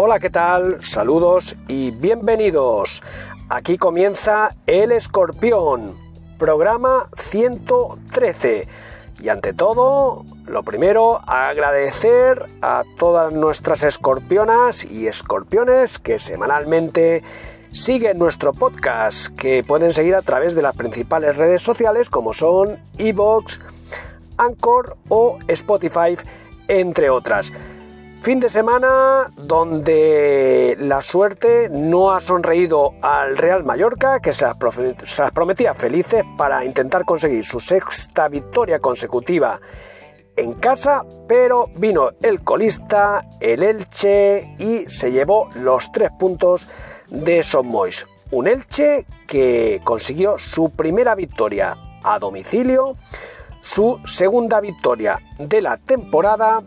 Hola, ¿qué tal? Saludos y bienvenidos. Aquí comienza El Escorpión, programa 113. Y ante todo, lo primero, agradecer a todas nuestras escorpionas y escorpiones que semanalmente siguen nuestro podcast, que pueden seguir a través de las principales redes sociales como son Evox, Anchor o Spotify, entre otras. Fin de semana donde la suerte no ha sonreído al Real Mallorca, que se las, prometía felices para intentar conseguir su sexta victoria consecutiva en casa, pero vino el colista, el Elche, y se llevó los tres puntos de Son Mois. Un Elche que consiguió su primera victoria a domicilio, su segunda victoria de la temporada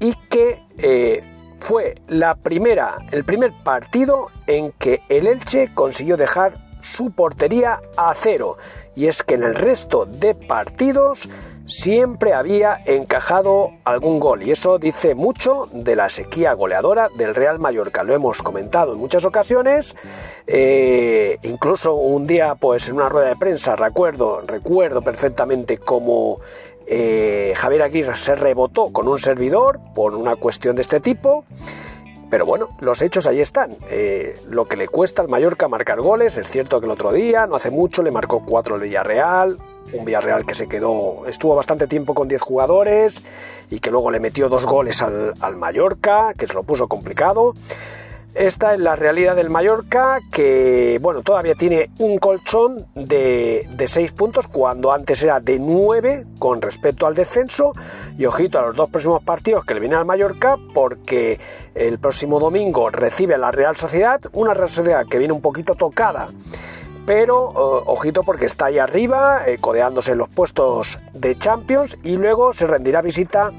y que eh, fue la primera, el primer partido en que el Elche consiguió dejar su portería a cero. Y es que en el resto de partidos siempre había encajado algún gol. Y eso dice mucho de la sequía goleadora del Real Mallorca. Lo hemos comentado en muchas ocasiones. Eh, incluso un día, pues en una rueda de prensa, recuerdo, recuerdo perfectamente cómo eh, Javier Aguirre se rebotó con un servidor por una cuestión de este tipo. Pero bueno, los hechos ahí están. Eh, lo que le cuesta al Mallorca marcar goles, es cierto que el otro día, no hace mucho, le marcó cuatro el Villarreal, un Villarreal que se quedó, estuvo bastante tiempo con 10 jugadores y que luego le metió dos goles al, al Mallorca, que se lo puso complicado. Esta es la realidad del Mallorca, que bueno, todavía tiene un colchón de, 6 puntos, cuando antes era de 9 con respecto al descenso. Y ojito a los dos próximos partidos que le viene al Mallorca, porque el próximo domingo recibe a la Real Sociedad, una Real Sociedad que viene un poquito tocada pero ojito porque está ahí arriba, eh, codeándose los puestos de Champions y luego se rendirá visita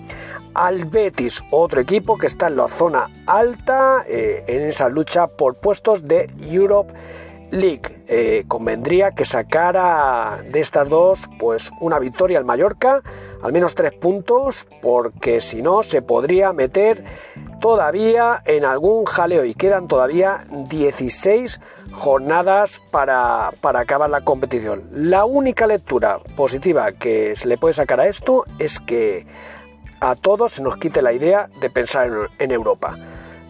al Betis, otro equipo que está en la zona alta eh, en esa lucha por puestos de Europe League. Eh, convendría que sacara de estas dos pues una victoria al Mallorca, al menos tres puntos, porque si no se podría meter todavía en algún jaleo y quedan todavía 16 jornadas para, para acabar la competición. La única lectura positiva que se le puede sacar a esto es que a todos se nos quite la idea de pensar en, Europa.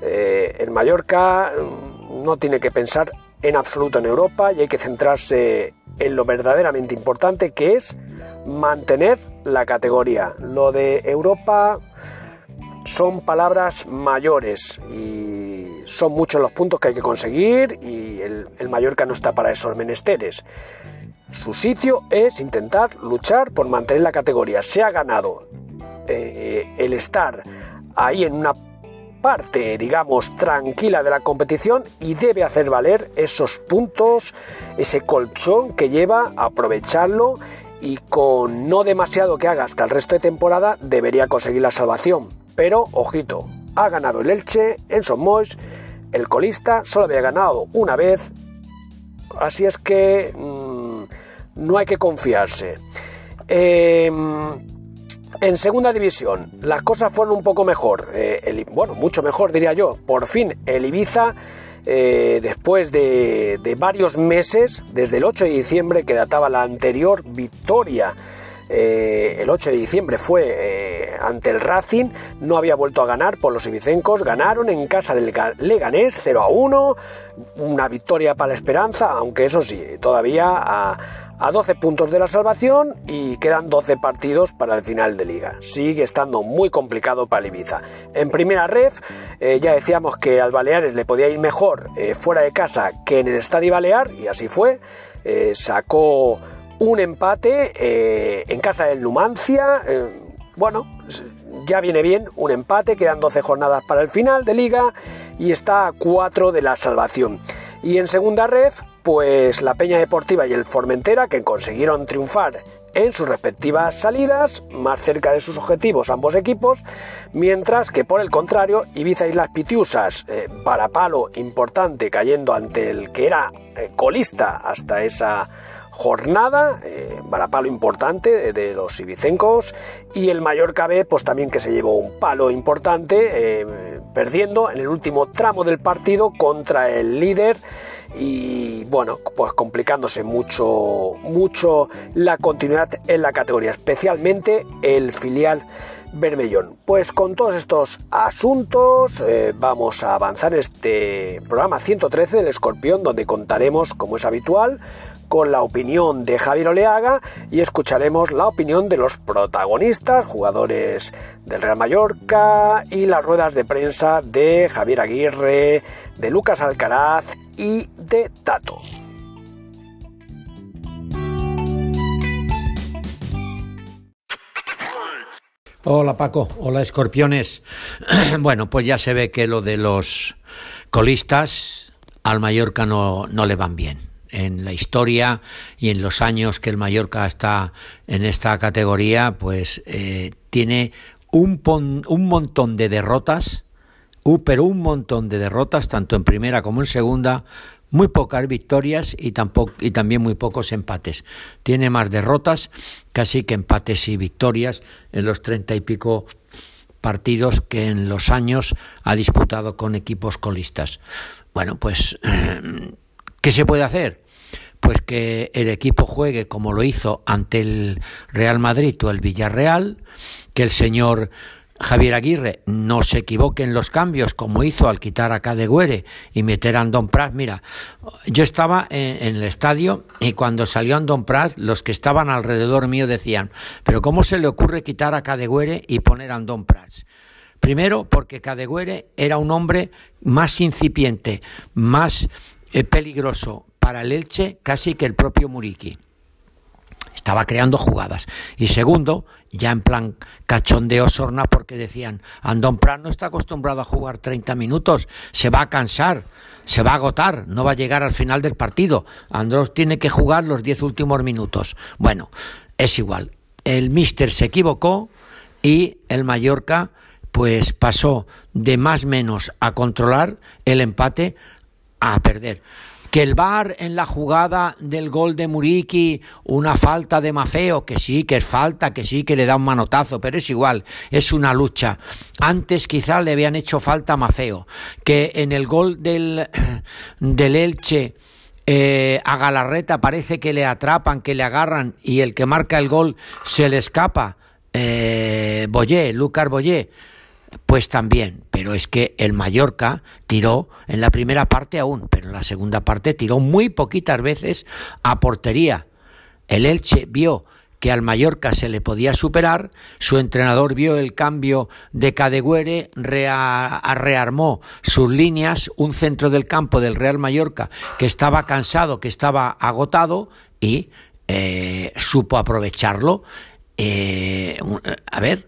Eh, el Mallorca mm, no tiene que pensar en absoluto en Europa y hay que centrarse en lo verdaderamente importante que es mantener la categoría. Lo de Europa son palabras mayores y son muchos los puntos que hay que conseguir y el, el Mallorca no está para esos menesteres. Su sitio es intentar luchar por mantener la categoría. Se ha ganado eh, el estar ahí en una parte, digamos, tranquila de la competición y debe hacer valer esos puntos, ese colchón que lleva, aprovecharlo y con no demasiado que haga hasta el resto de temporada debería conseguir la salvación. Pero, ojito, ha ganado el Elche en Somos, el colista solo había ganado una vez, así es que mm, no hay que confiarse. Eh, en segunda división, las cosas fueron un poco mejor, eh, bueno, mucho mejor diría yo. Por fin, el Ibiza, eh, después de, varios meses, desde el 8 de diciembre, que databa la anterior victoria, eh, el 8 de diciembre fue ante el Racing, no había vuelto a ganar por los ibicencos, ganaron en casa del Leganés 0 a 1, una victoria para la esperanza, aunque eso sí, todavía a a 12 puntos de la salvación y quedan 12 partidos para el final de liga. Sigue estando muy complicado para Ibiza. En primera ref eh, ya decíamos que al Baleares le podía ir mejor eh, fuera de casa que en el Estadio Balear y así fue. Eh, sacó un empate en casa del Numancia. bueno, ya viene bien un empate, quedan 12 jornadas para el final de liga y está a 4 de la salvación. Y en segunda ref, pues la Peña Deportiva y el Formentera que consiguieron triunfar en sus respectivas salidas, más cerca de sus objetivos ambos equipos, mientras que por el contrario Ibiza y las Pitiusas, eh, para palo importante cayendo ante el que era eh, colista hasta esa jornada, eh, varapalo importante de los ibicencos y el Mallorca B pues también que se llevó un palo importante eh, perdiendo en el último tramo del partido contra el líder y bueno pues complicándose mucho mucho la continuidad en la categoría especialmente el filial Bermellón. Pues con todos estos asuntos eh, vamos a avanzar en este programa 113 del Escorpión, donde contaremos, como es habitual, con la opinión de Javier Oleaga y escucharemos la opinión de los protagonistas, jugadores del Real Mallorca y las ruedas de prensa de Javier Aguirre, de Lucas Alcaraz y de Tato. Hola Paco, hola escorpiones. bueno, pues ya se ve que lo de los colistas al Mallorca no, no le van bien. En la historia y en los años que el Mallorca está en esta categoría, pues eh, tiene un, un montón de derrotas, pero un montón de derrotas, tanto en primera como en segunda, muy pocas victorias y, tampoco, y también muy pocos empates. Tiene más derrotas casi que empates y victorias en los treinta y pico partidos que en los años ha disputado con equipos colistas. Bueno, pues, ¿qué se puede hacer? Pues que el equipo juegue como lo hizo ante el Real Madrid o el Villarreal, que el señor Javier Aguirre no se equivoque en los cambios como hizo al quitar a Cadegüere y meter a Andón Prat. Mira, yo estaba en, el estadio y cuando salió Andón Prat, los que estaban alrededor mío decían, pero ¿cómo se le ocurre quitar a Cadegüere y poner a Andón Prat? Primero, porque Cadegüere era un hombre más incipiente, más peligroso para el Elche casi que el propio Muriqui estaba creando jugadas. Y segundo, ya en plan cachondeo sorna porque decían, Andón Prat no está acostumbrado a jugar 30 minutos, se va a cansar, se va a agotar, no va a llegar al final del partido. Andrés tiene que jugar los 10 últimos minutos. Bueno, es igual. El míster se equivocó y el Mallorca pues pasó de más menos a controlar el empate a perder que el VAR en la jugada del gol de Muriqui, una falta de Mafeo, que sí, que es falta, que sí, que le da un manotazo, pero es igual, es una lucha. Antes quizá le habían hecho falta a Mafeo, que en el gol del, del Elche eh, a Galarreta parece que le atrapan, que le agarran y el que marca el gol se le escapa. Eh, Boyé, Lucas Boyé pues también, pero es que el Mallorca tiró en la primera parte aún, pero en la segunda parte tiró muy poquitas veces a portería. El Elche vio que al Mallorca se le podía superar, su entrenador vio el cambio de Cadegüere, rearmó sus líneas, un centro del campo del Real Mallorca que estaba cansado, que estaba agotado y eh, supo aprovecharlo. Eh, a ver,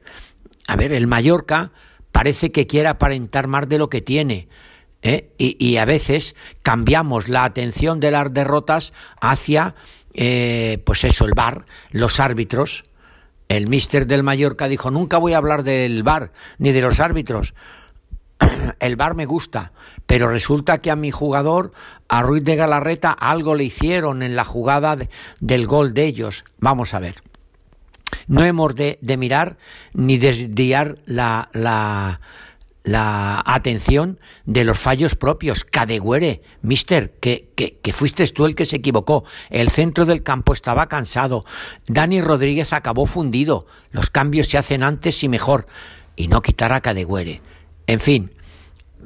a ver, el Mallorca parece que quiere aparentar más de lo que tiene. ¿eh? Y, a veces cambiamos la atención de las derrotas hacia, eh, pues eso, el bar, los árbitros. El mister del Mallorca dijo, nunca voy a hablar del bar ni de los árbitros. El bar me gusta, pero resulta que a mi jugador, a Ruiz de Galarreta, algo le hicieron en la jugada del gol de ellos. Vamos a ver. No hemos de, mirar ni desviar la, la, la, atención de los fallos propios. Cadegüere, mister, que, que, que, fuiste tú el que se equivocó. El centro del campo estaba cansado. Dani Rodríguez acabó fundido. Los cambios se hacen antes y mejor. Y no quitar a Cadegüere. En fin,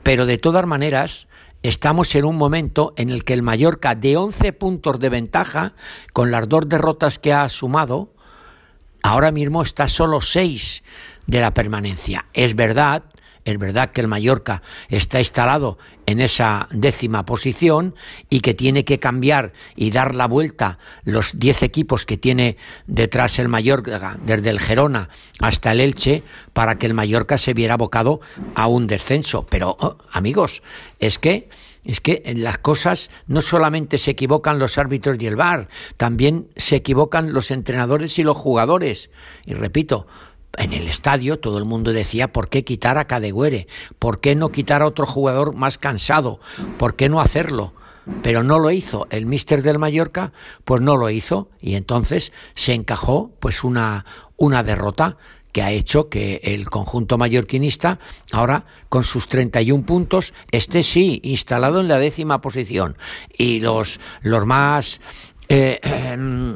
pero de todas maneras, estamos en un momento en el que el Mallorca, de 11 puntos de ventaja, con las dos derrotas que ha sumado, ahora mismo está solo seis de la permanencia. Es verdad, es verdad que el Mallorca está instalado en esa décima posición y que tiene que cambiar y dar la vuelta los diez equipos que tiene detrás el Mallorca, desde el Gerona hasta el Elche, para que el Mallorca se viera abocado a un descenso. Pero, oh, amigos, es que es que en las cosas no solamente se equivocan los árbitros y el VAR, también se equivocan los entrenadores y los jugadores. Y repito, en el estadio todo el mundo decía ¿por qué quitar a Cadegüere? ¿Por qué no quitar a otro jugador más cansado? ¿Por qué no hacerlo? pero no lo hizo. El míster del Mallorca, pues no lo hizo y entonces se encajó pues una, una derrota que ha hecho que el conjunto mallorquinista ahora con sus 31 puntos esté sí instalado en la décima posición y los los más eh, em,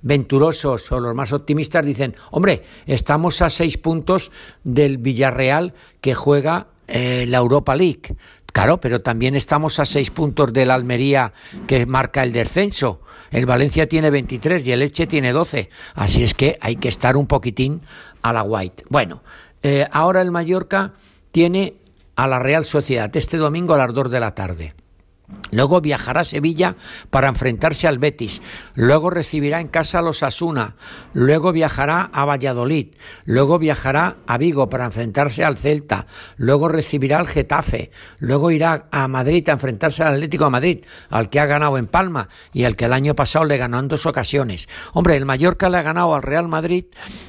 venturosos o los más optimistas dicen, hombre, estamos a seis puntos del Villarreal que juega eh, la Europa League. Claro, pero también estamos a seis puntos del Almería que marca el descenso. El Valencia tiene 23 y el Elche tiene 12. Así es que hay que estar un poquitín a la white. Bueno, eh, ahora el Mallorca tiene a la Real Sociedad este domingo a las 2 de la tarde. Luego viajará a Sevilla para enfrentarse al Betis. Luego recibirá en casa a los Asuna. Luego viajará a Valladolid. Luego viajará a Vigo para enfrentarse al Celta. Luego recibirá al Getafe. Luego irá a Madrid a enfrentarse al Atlético de Madrid, al que ha ganado en Palma y al que el año pasado le ganó en dos ocasiones. Hombre, el Mallorca le ha ganado al Real Madrid,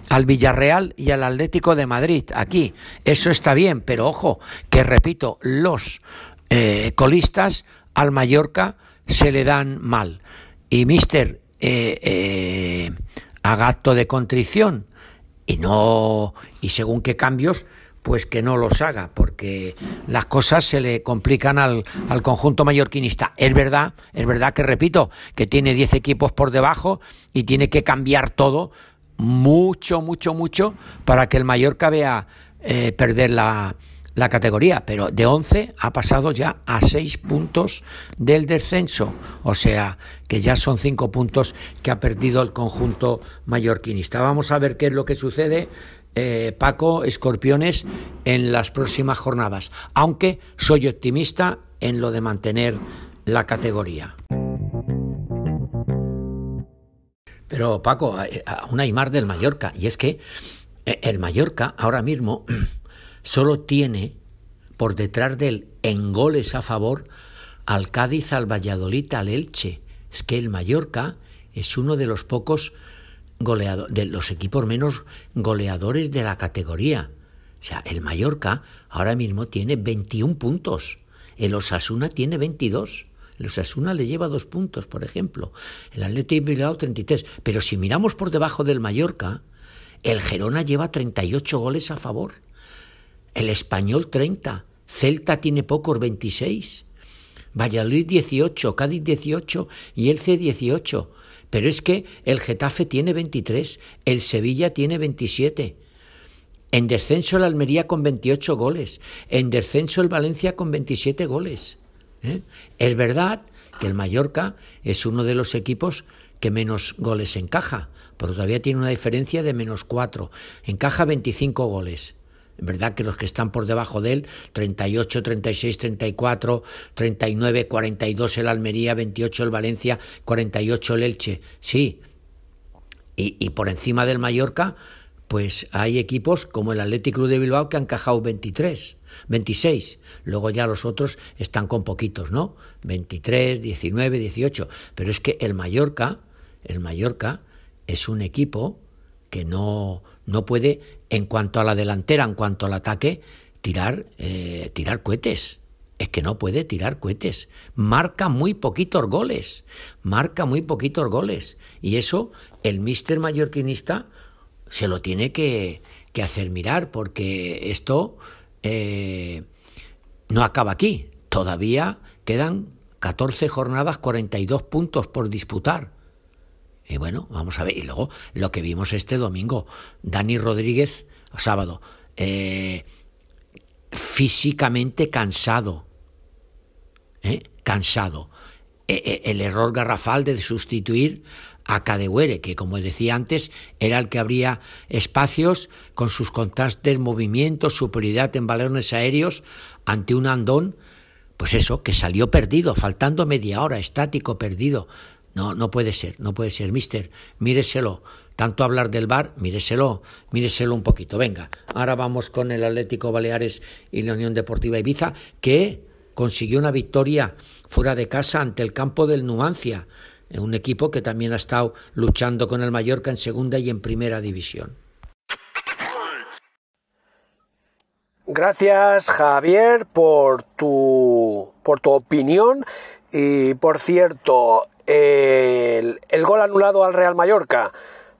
al Villarreal y al Atlético de Madrid. Aquí, eso está bien, pero ojo, que repito, los eh, colistas al Mallorca se le dan mal. Y Mister eh, eh, haga acto de contrición y no y según qué cambios pues que no los haga, porque las cosas se le complican al, al, conjunto mallorquinista. Es verdad, es verdad que repito, que tiene 10 equipos por debajo y tiene que cambiar todo mucho, mucho, mucho para que el Mallorca vea eh, perder la, la categoría, pero de 11 ha pasado ya a 6 puntos del descenso, o sea que ya son 5 puntos que ha perdido el conjunto mallorquinista. Vamos a ver qué es lo que sucede, eh, Paco, Escorpiones, en las próximas jornadas, aunque soy optimista en lo de mantener la categoría. Pero Paco, aún hay más del Mallorca, y es que eh, el Mallorca ahora mismo solo tiene por detrás del en goles a favor al Cádiz, al Valladolid, al Elche. Es que el Mallorca es uno de los pocos goleadores, de los equipos menos goleadores de la categoría. O sea, el Mallorca ahora mismo tiene 21 puntos. El Osasuna tiene 22. El Osasuna le lleva dos puntos, por ejemplo. El Atlético Bilbao 33. Pero si miramos por debajo del Mallorca, el Gerona lleva 38 goles a favor el español 30, Celta tiene pocos 26, Valladolid 18, Cádiz 18 y el C 18. Pero es que el Getafe tiene 23, el Sevilla tiene 27. En descenso el Almería con 28 goles, en descenso el Valencia con 27 goles. ¿eh? Es verdad que el Mallorca es uno de los equipos que menos goles encaja, pero todavía tiene una diferencia de menos 4. Encaja 25 goles. ¿Verdad? Que los que están por debajo de él, 38, 36, 34, 39, 42 el Almería, 28 el Valencia, 48 el Elche, sí. Y, y por encima del Mallorca, pues hay equipos como el Athletic Club de Bilbao que han encajado 23, 26. Luego ya los otros están con poquitos, ¿no? 23, 19, 18. Pero es que el Mallorca, el Mallorca es un equipo que no, no puede, en cuanto a la delantera, en cuanto al ataque, tirar, eh, tirar cohetes. Es que no puede tirar cohetes. Marca muy poquitos goles. Marca muy poquitos goles. Y eso el mister mallorquinista se lo tiene que, que hacer mirar, porque esto eh, no acaba aquí. Todavía quedan 14 jornadas, 42 puntos por disputar. Y bueno, vamos a ver. Y luego lo que vimos este domingo, Dani Rodríguez, sábado, eh, físicamente cansado. ¿eh? Cansado. E, e, el error garrafal de sustituir a Cadehuere, que como decía antes, era el que abría espacios con sus constantes movimientos, superioridad en balones aéreos ante un andón, pues eso, que salió perdido, faltando media hora, estático, perdido. No, no puede ser, no puede ser, mister, míreselo. Tanto hablar del bar, míreselo, míreselo un poquito. Venga, ahora vamos con el Atlético Baleares y la Unión Deportiva Ibiza, que consiguió una victoria fuera de casa ante el campo del Nuancia, un equipo que también ha estado luchando con el Mallorca en segunda y en primera división. Gracias Javier por tu por tu opinión. Y por cierto, el, gol anulado al Real Mallorca.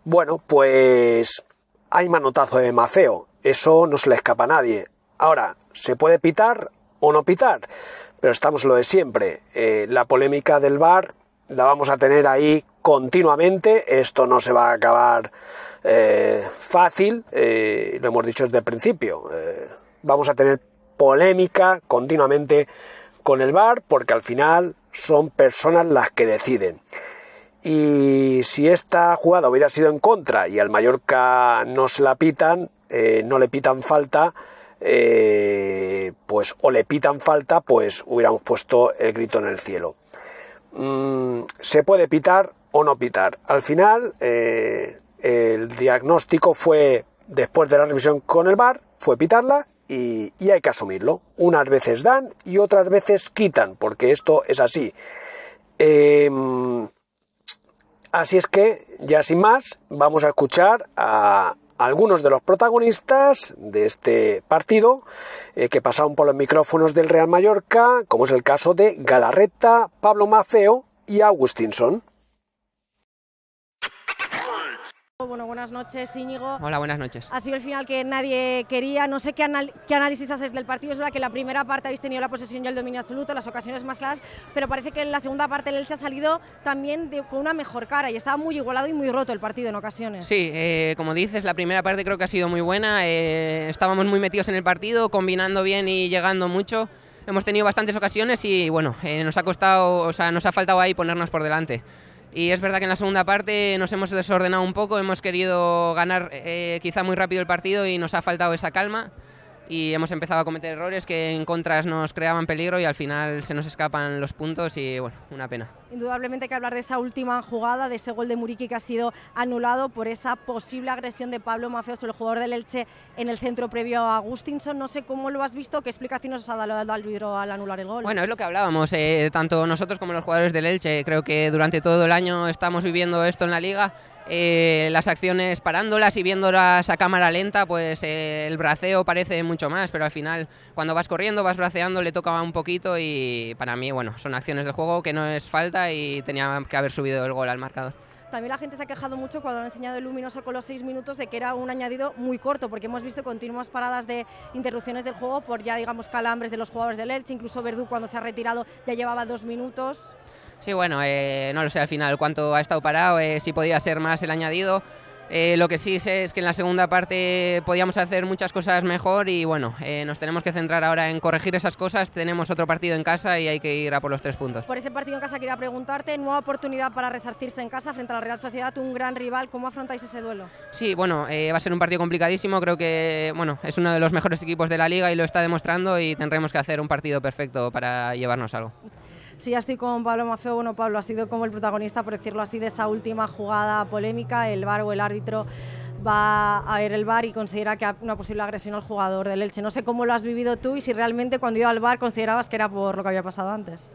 Bueno, pues hay manotazo de Mafeo. Eso no se le escapa a nadie. Ahora, ¿se puede pitar o no pitar? Pero estamos lo de siempre. Eh, la polémica del bar la vamos a tener ahí continuamente. Esto no se va a acabar eh, fácil, eh, lo hemos dicho desde el principio. vamos a tener polémica continuamente con el bar porque al final son personas las que deciden. Y si esta jugada hubiera sido en contra y al Mallorca no se la pitan, no le pitan falta, eh, pues o le pitan falta, pues hubiéramos puesto el grito en el cielo. Mm, se puede pitar o no pitar. Al final, eh, el diagnóstico fue, después de la revisión con el bar, fue pitarla y, hay que asumirlo. Unas veces dan y otras veces quitan, porque esto es así. Em, así es que, ya sin más, vamos a escuchar a, algunos de los protagonistas de este partido eh, que pasaron por los micrófonos del Real Mallorca, como es el caso de Galarreta, Pablo Mafeo y Agustinson. Bueno, buenas noches, Íñigo. Hola, buenas noches. Ha sido el final que nadie quería. No sé qué, análisis haces del partido. Es verdad que en la primera parte habéis tenido la posesión y el dominio absoluto, las ocasiones más claras, pero parece que en la segunda parte el Elche ha salido también con una mejor cara y estaba muy igualado y muy roto el partido en ocasiones. Sí, eh, como dices, la primera parte creo que ha sido muy buena. Eh, estábamos muy metidos en el partido, combinando bien y llegando mucho. Hemos tenido bastantes ocasiones y bueno, eh, nos ha costado, o sea, nos ha faltado ahí ponernos por delante. Y es verdad que en la segunda parte nos hemos desordenado un poco, hemos querido ganar eh, quizá muy rápido el partido y nos ha faltado esa calma y hemos empezado a cometer errores que en contras nos creaban peligro y al final se nos escapan los puntos y bueno, una pena. Indudablemente hay que hablar de esa última jugada, de ese gol de Muriqui que ha sido anulado por esa posible agresión de Pablo Mafeo sobre el jugador del Elche en el centro previo a Agustinson. No sé cómo lo has visto, qué explicaciones os ha dado al árbitro al anular el gol. Bueno, es lo que hablábamos, eh, tanto nosotros como los jugadores del Elche. Creo que durante todo el año estamos viviendo esto en la liga eh, las acciones parándolas y viéndolas a cámara lenta, pues eh, el braceo parece mucho más, pero al final cuando vas corriendo, vas braceando, le toca un poquito y para mí, bueno, son acciones del juego que no es falta y tenía que haber subido el gol al marcador. También la gente se ha quejado mucho cuando han enseñado el luminoso con los seis minutos de que era un añadido muy corto, porque hemos visto continuas paradas de interrupciones del juego por ya, digamos, calambres de los jugadores del Elche, incluso Verdú cuando se ha retirado ya llevaba dos minutos. Sí, bueno, eh, no lo sé al final cuánto ha estado parado, eh, si podía ser más el añadido. Eh, lo que sí sé es que en la segunda parte podíamos hacer muchas cosas mejor y bueno, nos tenemos que centrar ahora en corregir esas cosas. Tenemos otro partido en casa y hay que ir a por los tres puntos. Por ese partido en casa quería preguntarte, nueva oportunidad para resarcirse en casa frente a la Real Sociedad, un gran rival. ¿Cómo afrontáis ese duelo? Sí, bueno, va a ser un partido complicadísimo. Creo que bueno, es uno de los mejores equipos de la liga y lo está demostrando y tendremos que hacer un partido perfecto para llevarnos algo. Sí, ya estoy con Pablo Mafeo. Bueno, Pablo ha sido como el protagonista, por decirlo así, de esa última jugada polémica. El VAR o el árbitro va a ver el VAR y considera que una posible agresión al jugador del Elche. No sé cómo lo has vivido tú y si realmente cuando iba al VAR considerabas que era por lo que había pasado antes.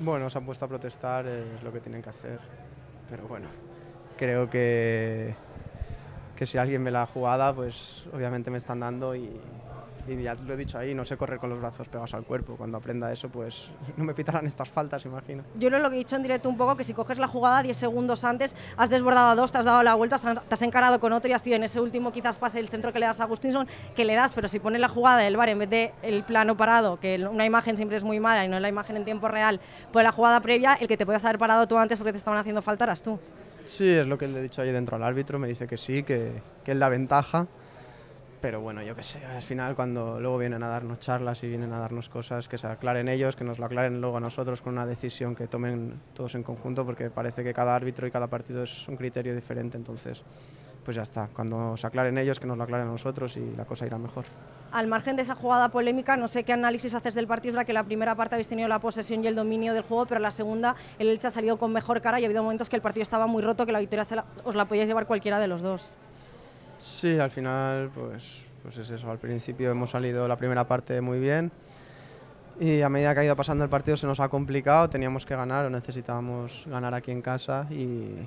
Bueno, se han puesto a protestar, es lo que tienen que hacer. Pero bueno, creo que, que si alguien ve la jugada, pues obviamente me están dando y, y ya lo he dicho ahí, no sé correr con los brazos pegados al cuerpo. Cuando aprenda eso, pues no me pitarán estas faltas, imagino. Yo lo he dicho en directo un poco, que si coges la jugada 10 segundos antes, has desbordado a dos, te has dado la vuelta, te has encarado con otro y así en ese último quizás pase el centro que le das a Agustinson, que le das, pero si pones la jugada del bar en vez de el plano parado, que una imagen siempre es muy mala y no es la imagen en tiempo real, pues la jugada previa, el que te puedas haber parado tú antes porque te estaban haciendo falta eras tú. Sí, es lo que le he dicho ahí dentro al árbitro, me dice que sí, que, que es la ventaja pero bueno, yo qué sé, al final cuando luego vienen a darnos charlas y vienen a darnos cosas, que se aclaren ellos, que nos lo aclaren luego a nosotros con una decisión que tomen todos en conjunto, porque parece que cada árbitro y cada partido es un criterio diferente, entonces pues ya está, cuando se aclaren ellos, que nos lo aclaren a nosotros y la cosa irá mejor. Al margen de esa jugada polémica, no sé qué análisis haces del partido, es verdad que la primera parte habéis tenido la posesión y el dominio del juego, pero la segunda el Elche ha salido con mejor cara y ha habido momentos que el partido estaba muy roto, que la victoria os la podíais llevar cualquiera de los dos. Sí, al final, pues, pues es eso. Al principio hemos salido la primera parte muy bien y a medida que ha ido pasando el partido se nos ha complicado. Teníamos que ganar o necesitábamos ganar aquí en casa y,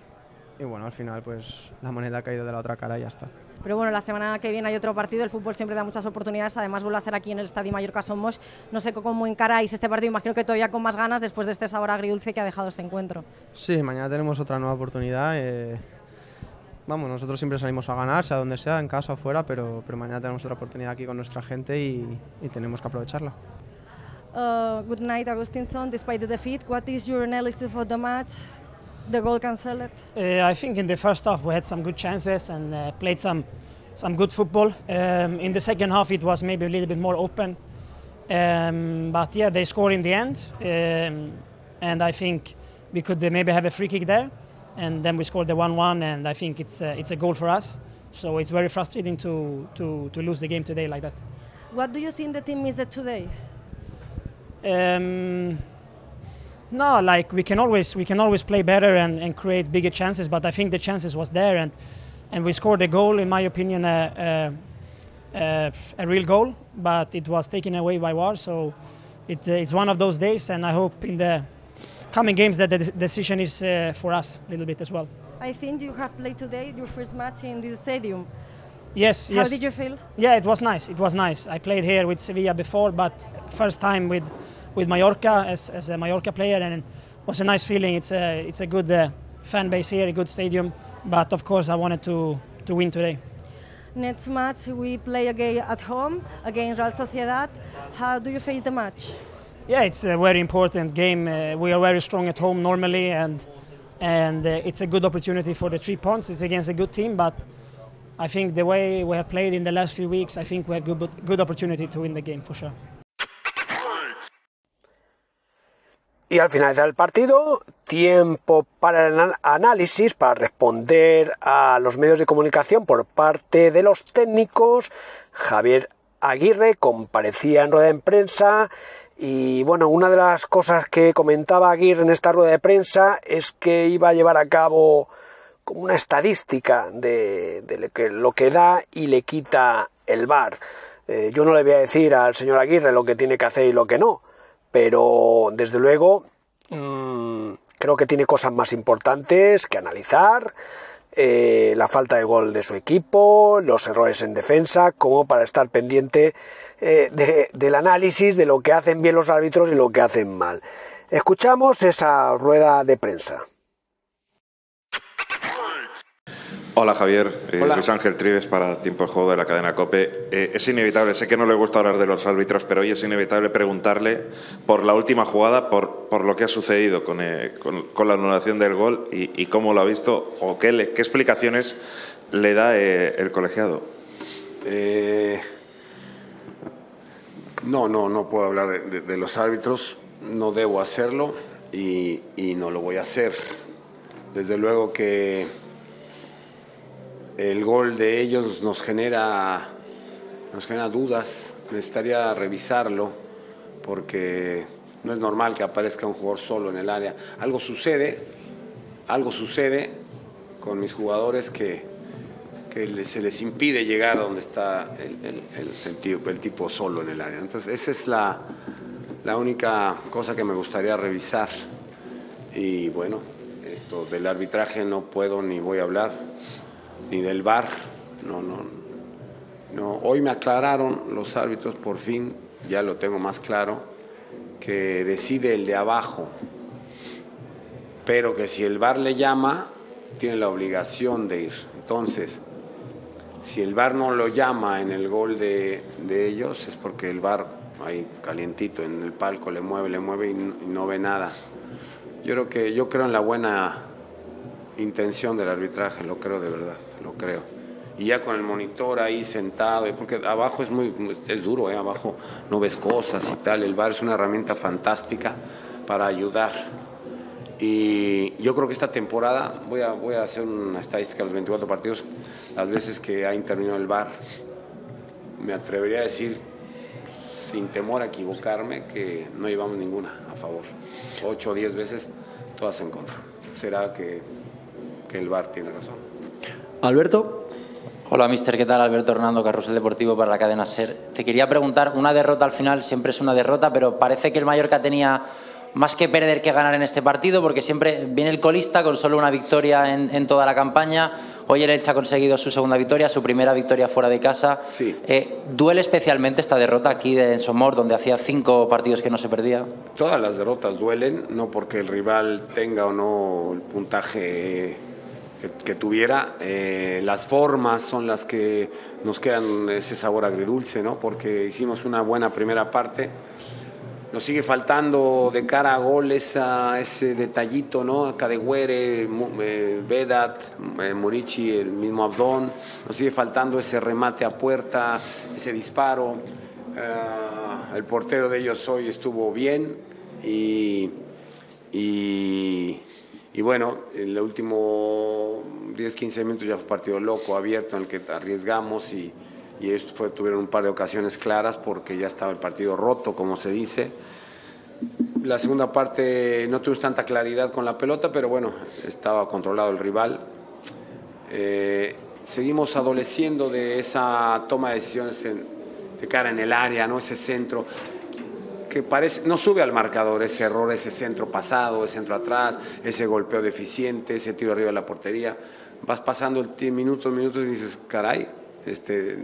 y bueno, al final pues la moneda ha caído de la otra cara y ya está. Pero bueno, la semana que viene hay otro partido, el fútbol siempre da muchas oportunidades, además vuelve a ser aquí en el Estadio Mallorca Somos. No sé cómo encaráis este partido, imagino que todavía con más ganas después de este sabor agridulce que ha dejado este encuentro. Sí, mañana tenemos otra nueva oportunidad. Eh, vamos, nosotros siempre salimos a ganar, sea donde sea, en casa o fuera, pero, pero mañana tenemos otra oportunidad aquí con nuestra gente y, y tenemos que aprovecharla. Uh, good night, Agustinson. Despite the defeat, what is your analysis for the match? The goal cancelled. Uh, I think in the first half we had some good chances and uh, played some some good football. Um, in the second half it was maybe a little bit more open, um, but yeah, they scored in the end, um, and I think we could uh, maybe have a free kick there, and then we scored the one-one, and I think it's uh, it's a goal for us. So it's very frustrating to, to, to lose the game today like that. What do you think the team missed today? Um, no, like we can always we can always play better and, and create bigger chances, but I think the chances was there and and we scored a goal, in my opinion, a, a, a real goal, but it was taken away by VAR. So it, it's one of those days, and I hope in the coming games that the decision is uh, for us a little bit as well. I think you have played today your first match in this stadium. Yes, yes. How yes. did you feel? Yeah, it was nice. It was nice. I played here with Sevilla before, but first time with with Mallorca as, as a Mallorca player, and it was a nice feeling. It's a it's a good uh, fan base here, a good stadium. But of course, I wanted to to win today. Next match we play again at home against Real Sociedad. How do you face the match? Yeah, it's a very important game. Uh, we are very strong at home normally, and and uh, it's a good opportunity for the three points. It's against a good team, but I think the way we have played in the last few weeks, I think we have good good opportunity to win the game for sure. Y al finalizar el partido, tiempo para el análisis, para responder a los medios de comunicación por parte de los técnicos. Javier Aguirre comparecía en rueda de prensa y bueno, una de las cosas que comentaba Aguirre en esta rueda de prensa es que iba a llevar a cabo como una estadística de, de lo, que, lo que da y le quita el VAR. Eh, yo no le voy a decir al señor Aguirre lo que tiene que hacer y lo que no, pero desde luego mmm, creo que tiene cosas más importantes que analizar. eh, la falta de gol de su equipo, los errores en defensa, como para estar pendiente eh, de- del análisis de lo que hacen bien los árbitros y lo que hacen mal. Escuchamos esa rueda de prensa. Hola Javier, Eh, Hola. Luis Ángel Trives para Tiempo de Juego de la cadena COPE. Eh, es inevitable, sé que no le gusta hablar de los árbitros, pero hoy es inevitable preguntarle por la última jugada, por, por lo que ha sucedido con, eh, con- con la anulación del gol y, y cómo lo ha visto o qué, le- qué explicaciones le da eh, el colegiado. Eh, no, no, no puedo hablar de, los árbitros, no debo hacerlo y, y no lo voy a hacer. Desde luego que el gol de ellos nos genera, nos genera dudas, necesitaría revisarlo porque no es normal que aparezca un jugador solo en el área. Algo sucede, algo sucede con mis jugadores que, que se les impide llegar a donde está el, el- el- el tipo, el tipo solo en el área. Entonces, esa es la, la única cosa que me gustaría revisar. Y bueno, esto del arbitraje no puedo ni voy a hablar, ni del VAR. No, no, no. Hoy me aclararon los árbitros, por fin, ya lo tengo más claro, que decide el de abajo pero que si el VAR le llama, tiene la obligación de ir. Entonces, si el VAR no lo llama en el gol de, de ellos, es porque el VAR ahí calientito en el palco le mueve, le mueve y no, ve nada. Yo creo que yo creo en la buena intención del arbitraje, lo creo de verdad, lo creo. Y ya con el monitor ahí sentado, porque abajo es muy es duro, ¿eh? abajo no ves cosas y tal. El VAR es una herramienta fantástica para ayudar. Y yo creo que esta temporada, voy a, voy a hacer una estadística de los 24 partidos, las veces que ha intervenido el VAR, me atrevería a decir, sin temor a equivocarme, que no llevamos ninguna a favor. 8 o 10 veces, todas en contra. ¿Será que, que el VAR tiene razón? Alberto. Hola, mister. ¿Qué tal? Alberto Hernando, Carrusel Deportivo para la cadena SER. Te quería preguntar, una derrota al final siempre es una derrota, pero parece que el Mallorca tenía más que perder que ganar en este partido, porque siempre viene el colista con solo una victoria en, toda la campaña. Hoy el Elche ha conseguido su segunda victoria, su primera victoria fuera de casa. Eh, ¿Duele especialmente esta derrota aquí de Somor, donde hacía cinco partidos que no se perdía? Todas las derrotas duelen, no porque el rival tenga o no el puntaje que, tuviera. Eh, las formas son las que nos quedan ese sabor agridulce, ¿no? porque hicimos una buena primera parte nos sigue faltando de cara a goles a ese detallito, ¿no? Cadegüere, eh, Vedat, eh, Morici, el mismo Abdón. Nos sigue faltando ese remate a puerta, ese disparo. Eh, el portero de ellos hoy estuvo bien y, y, bueno, en el último 10-15 minutos ya fue partido loco, abierto, en el que arriesgamos y y esto fue, tuvieron un par de ocasiones claras porque ya estaba el partido roto, como se dice. La segunda parte no tuvimos tanta claridad con la pelota, pero bueno, estaba controlado el rival. Eh, seguimos adoleciendo de esa toma de decisiones de cara en el área, ¿no? ese centro que parece, no sube al marcador ese error, ese centro pasado, ese centro atrás, ese golpeo deficiente, ese tiro arriba de la portería. Vas pasando el minutos, minutos y dices, caray, este,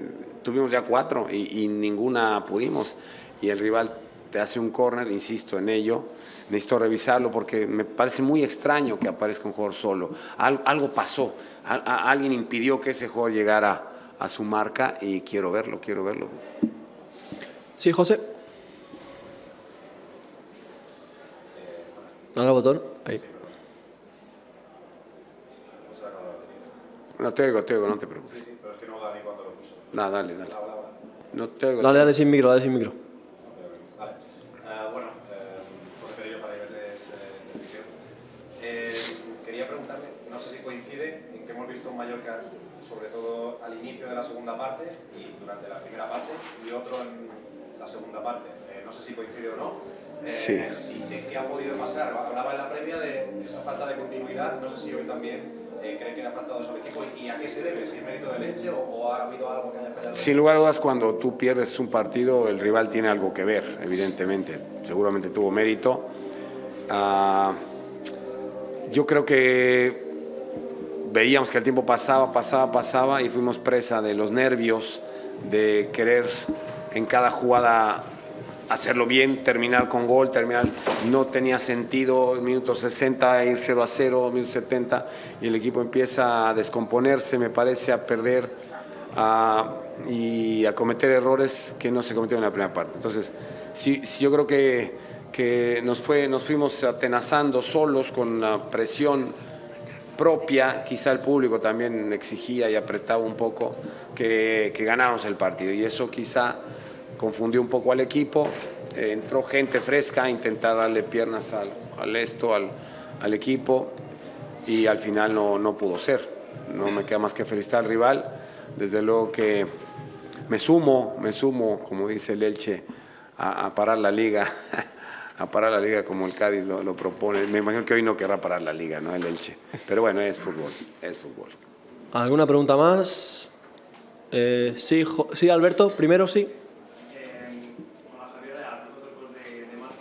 tuvimos ya cuatro y, ninguna pudimos. Y el rival te hace un córner, insisto en ello. Necesito revisarlo porque me parece muy extraño que aparezca un jugador solo. algo pasó, alguien impidió que ese jugador llegara a su marca y quiero verlo, quiero verlo. Sí, José. Dale al botón. Ahí. No te oigo, te oigo, no te preocupes. No, dale, dale. No te Dale, dale sin micro, dale sin micro. Vale. Uh, bueno, eh, Jorge Perillo para Iberles eh, Televisión. Eh, quería preguntarle, no sé si coincide en que hemos visto un Mallorca, sobre todo al inicio de la segunda parte y durante la primera parte, y otro en la segunda parte. Eh, no sé si coincide o no. Eh, sí. Si, ¿Qué ha podido pasar? Hablaba en la previa de esa falta de continuidad. No sé si hoy también eh, cree que le ha faltado eso al equipo y a qué se debe, si es mérito de leche o, ha habido algo que haya fallado. Sin lugar a dudas, cuando tú pierdes un partido, el rival tiene algo que ver, evidentemente. Seguramente tuvo mérito. Ah, yo creo que veíamos que el tiempo pasaba, pasaba, pasaba y fuimos presa de los nervios, de querer en cada jugada hacerlo bien, terminar con gol, terminar, no tenía sentido, minuto 60 ir 0 a 0, minuto 70 y el equipo empieza a descomponerse, me parece, a perder y a cometer errores que no se cometieron en la primera parte. Entonces, sí, yo creo que, que nos, fue, nos fuimos atenazando solos con la presión propia, quizá el público también exigía y apretaba un poco que, que ganáramos el partido y eso quizá confundió un poco al equipo, entró gente fresca a darle piernas al, esto, al, equipo y al final no, no, pudo ser. No me queda más que felicitar al rival. Desde luego que me sumo, me sumo, como dice el Elche, a, parar la liga, a parar la liga como el Cádiz lo, propone. Me imagino que hoy no querrá parar la liga, ¿no? El Elche. Pero bueno, es fútbol, es fútbol. ¿Alguna pregunta más? Eh, sí, sí, Alberto, primero sí.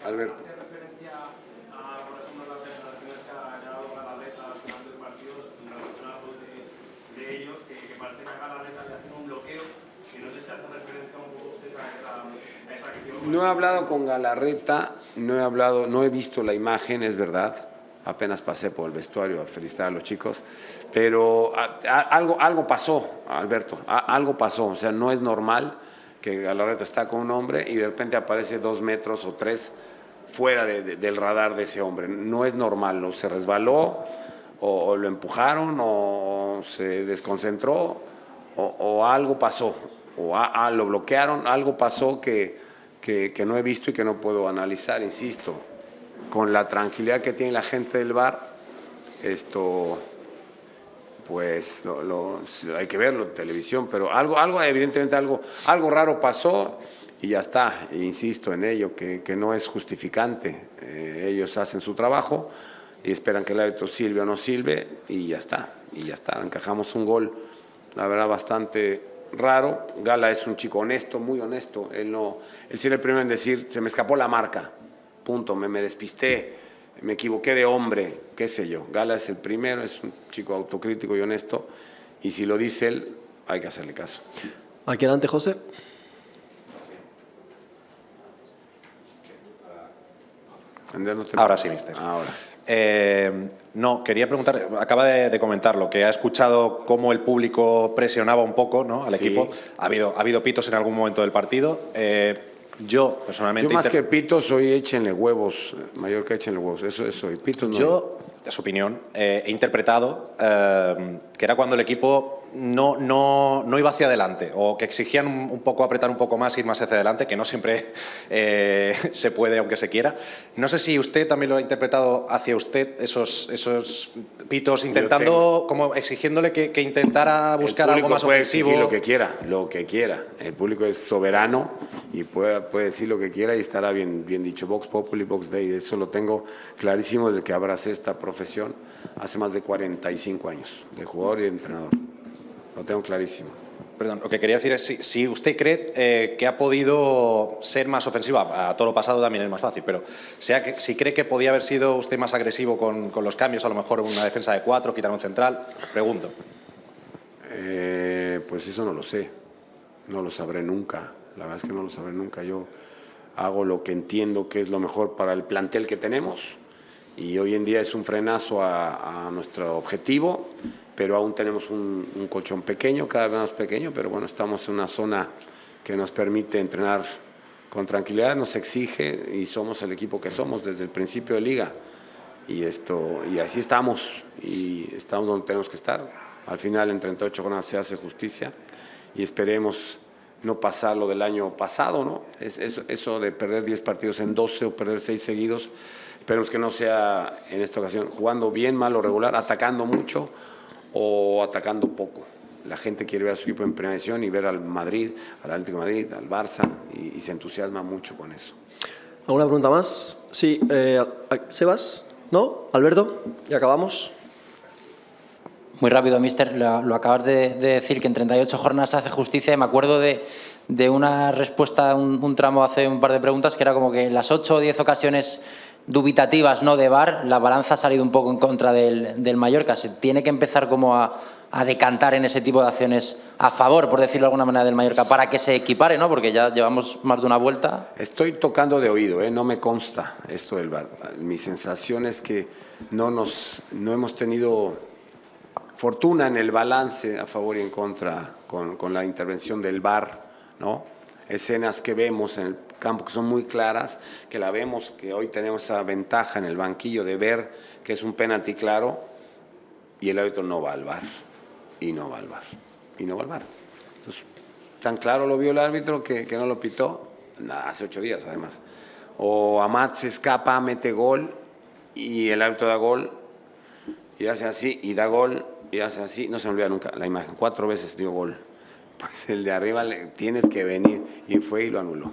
Alberto. no he hablado con Galarreta, no he hablado, no he visto la imagen, es verdad. Apenas pasé por el vestuario a felicitar a los chicos, pero a, a, algo, algo pasó, Alberto, a, algo pasó. O sea, no es normal que Galarreta está con un hombre y de repente aparece dos metros o tres fuera del radar de ese hombre. No es normal, o se resbaló, o, lo empujaron, o se desconcentró, o, algo pasó, o lo bloquearon, algo pasó que, que, no he visto y que no puedo analizar, insisto. Con la tranquilidad que tiene la gente del bar, esto pues lo, hay que verlo en televisión, pero algo, algo evidentemente algo, algo raro pasó y ya está, e insisto en ello, que, no es justificante. Eh, ellos hacen su trabajo y esperan que el árbitro sirve o no sirve y ya está, y ya está. Encajamos un gol, la verdad, bastante raro. Gala es un chico honesto, muy honesto. Él, no, él sería el primero en decir, se me escapó la marca, punto, me, me despisté, me equivoqué de hombre, qué sé yo. Gala es el primero, es un chico autocrítico y honesto, y si lo dice él, hay que hacerle caso. Aquí adelante, José. Ahora sí, mister. Ahora. Eh, no, quería preguntar, acaba de, de, comentarlo, que ha escuchado cómo el público presionaba un poco ¿no? al Sí. equipo. Ha habido, ha habido pitos en algún momento del partido. Eh, yo, personalmente... Yo más inter- que pitos soy échenle huevos, mayor que échenle huevos, eso es. Pitos no. Yo, de su opinión, eh, he interpretado que era cuando el equipo no, no, no iba hacia adelante o que exigían un, un poco apretar un poco más, ir más hacia adelante, que no siempre eh, se puede aunque se quiera. No sé si usted también lo ha interpretado hacia usted, esos, esos pitos, intentando, como exigiéndole que, que intentara buscar el algo más puede ofensivo. exigir lo que quiera, lo que quiera. El público es soberano y puede, puede decir lo que quiera y estará bien, bien dicho. Vox Populi, Vox Dei, eso lo tengo clarísimo desde que abracé esta profesión hace más de 45 años, de jugador y de entrenador. Lo tengo clarísimo. Perdón, lo que quería decir es si, si usted cree eh, que ha podido ser más ofensiva, a todo lo pasado también es más fácil, pero sea que, si cree que podía haber sido usted más agresivo con, con los cambios, a lo mejor una defensa de cuatro, quitar un central, pregunto. Eh, pues eso no lo sé, no lo sabré nunca, la verdad es que no lo sabré nunca. Yo hago lo que entiendo que es lo mejor para el plantel que tenemos y hoy en día es un frenazo a, a nuestro objetivo, pero aún tenemos un, un colchón pequeño, cada vez más pequeño, pero bueno, estamos en una zona que nos permite entrenar con tranquilidad, nos exige y somos el equipo que somos desde el principio de liga y esto y así estamos y estamos donde tenemos que estar. Al final en 38 jornadas se hace justicia y esperemos no pasar lo del año pasado, ¿no? Es, eso, eso de perder 10 partidos en 12 o perder 6 seguidos, esperemos que no sea en esta ocasión jugando bien, mal o regular, atacando mucho o atacando poco. La gente quiere ver a su equipo en primera división y ver al Madrid, al Atlético de Madrid, al Barça y, y se entusiasma mucho con eso. ¿Alguna pregunta más? Sí, eh, Sebas, ¿no? Alberto, y acabamos. Muy rápido, mister. Lo, lo acabas de, de decir, que en 38 jornadas se hace justicia. Y me acuerdo de, de una respuesta, un, un tramo hace un par de preguntas, que era como que en las 8 o 10 ocasiones dubitativas ¿no? de VAR, la balanza ha salido un poco en contra del, del Mallorca. Se tiene que empezar como a, a decantar en ese tipo de acciones a favor, por decirlo de alguna manera, del Mallorca, para que se equipare, ¿no? Porque ya llevamos más de una vuelta. Estoy tocando de oído, ¿eh? no me consta esto del VAR. Mi sensación es que no, nos, no hemos tenido fortuna en el balance a favor y en contra con, con la intervención del VAR, ¿no? Escenas que vemos en el campo que son muy claras, que la vemos, que hoy tenemos esa ventaja en el banquillo de ver que es un penalti claro y el árbitro no va al VAR, y no va al VAR, y no va al VAR. Entonces, tan claro lo vio el árbitro que, que no lo pitó, hace ocho días además. O Amat se escapa, mete gol y el árbitro da gol y hace así y da gol y hace así, no se me olvida nunca la imagen, cuatro veces dio gol. Pues el de arriba le, tienes que venir y fue y lo anuló.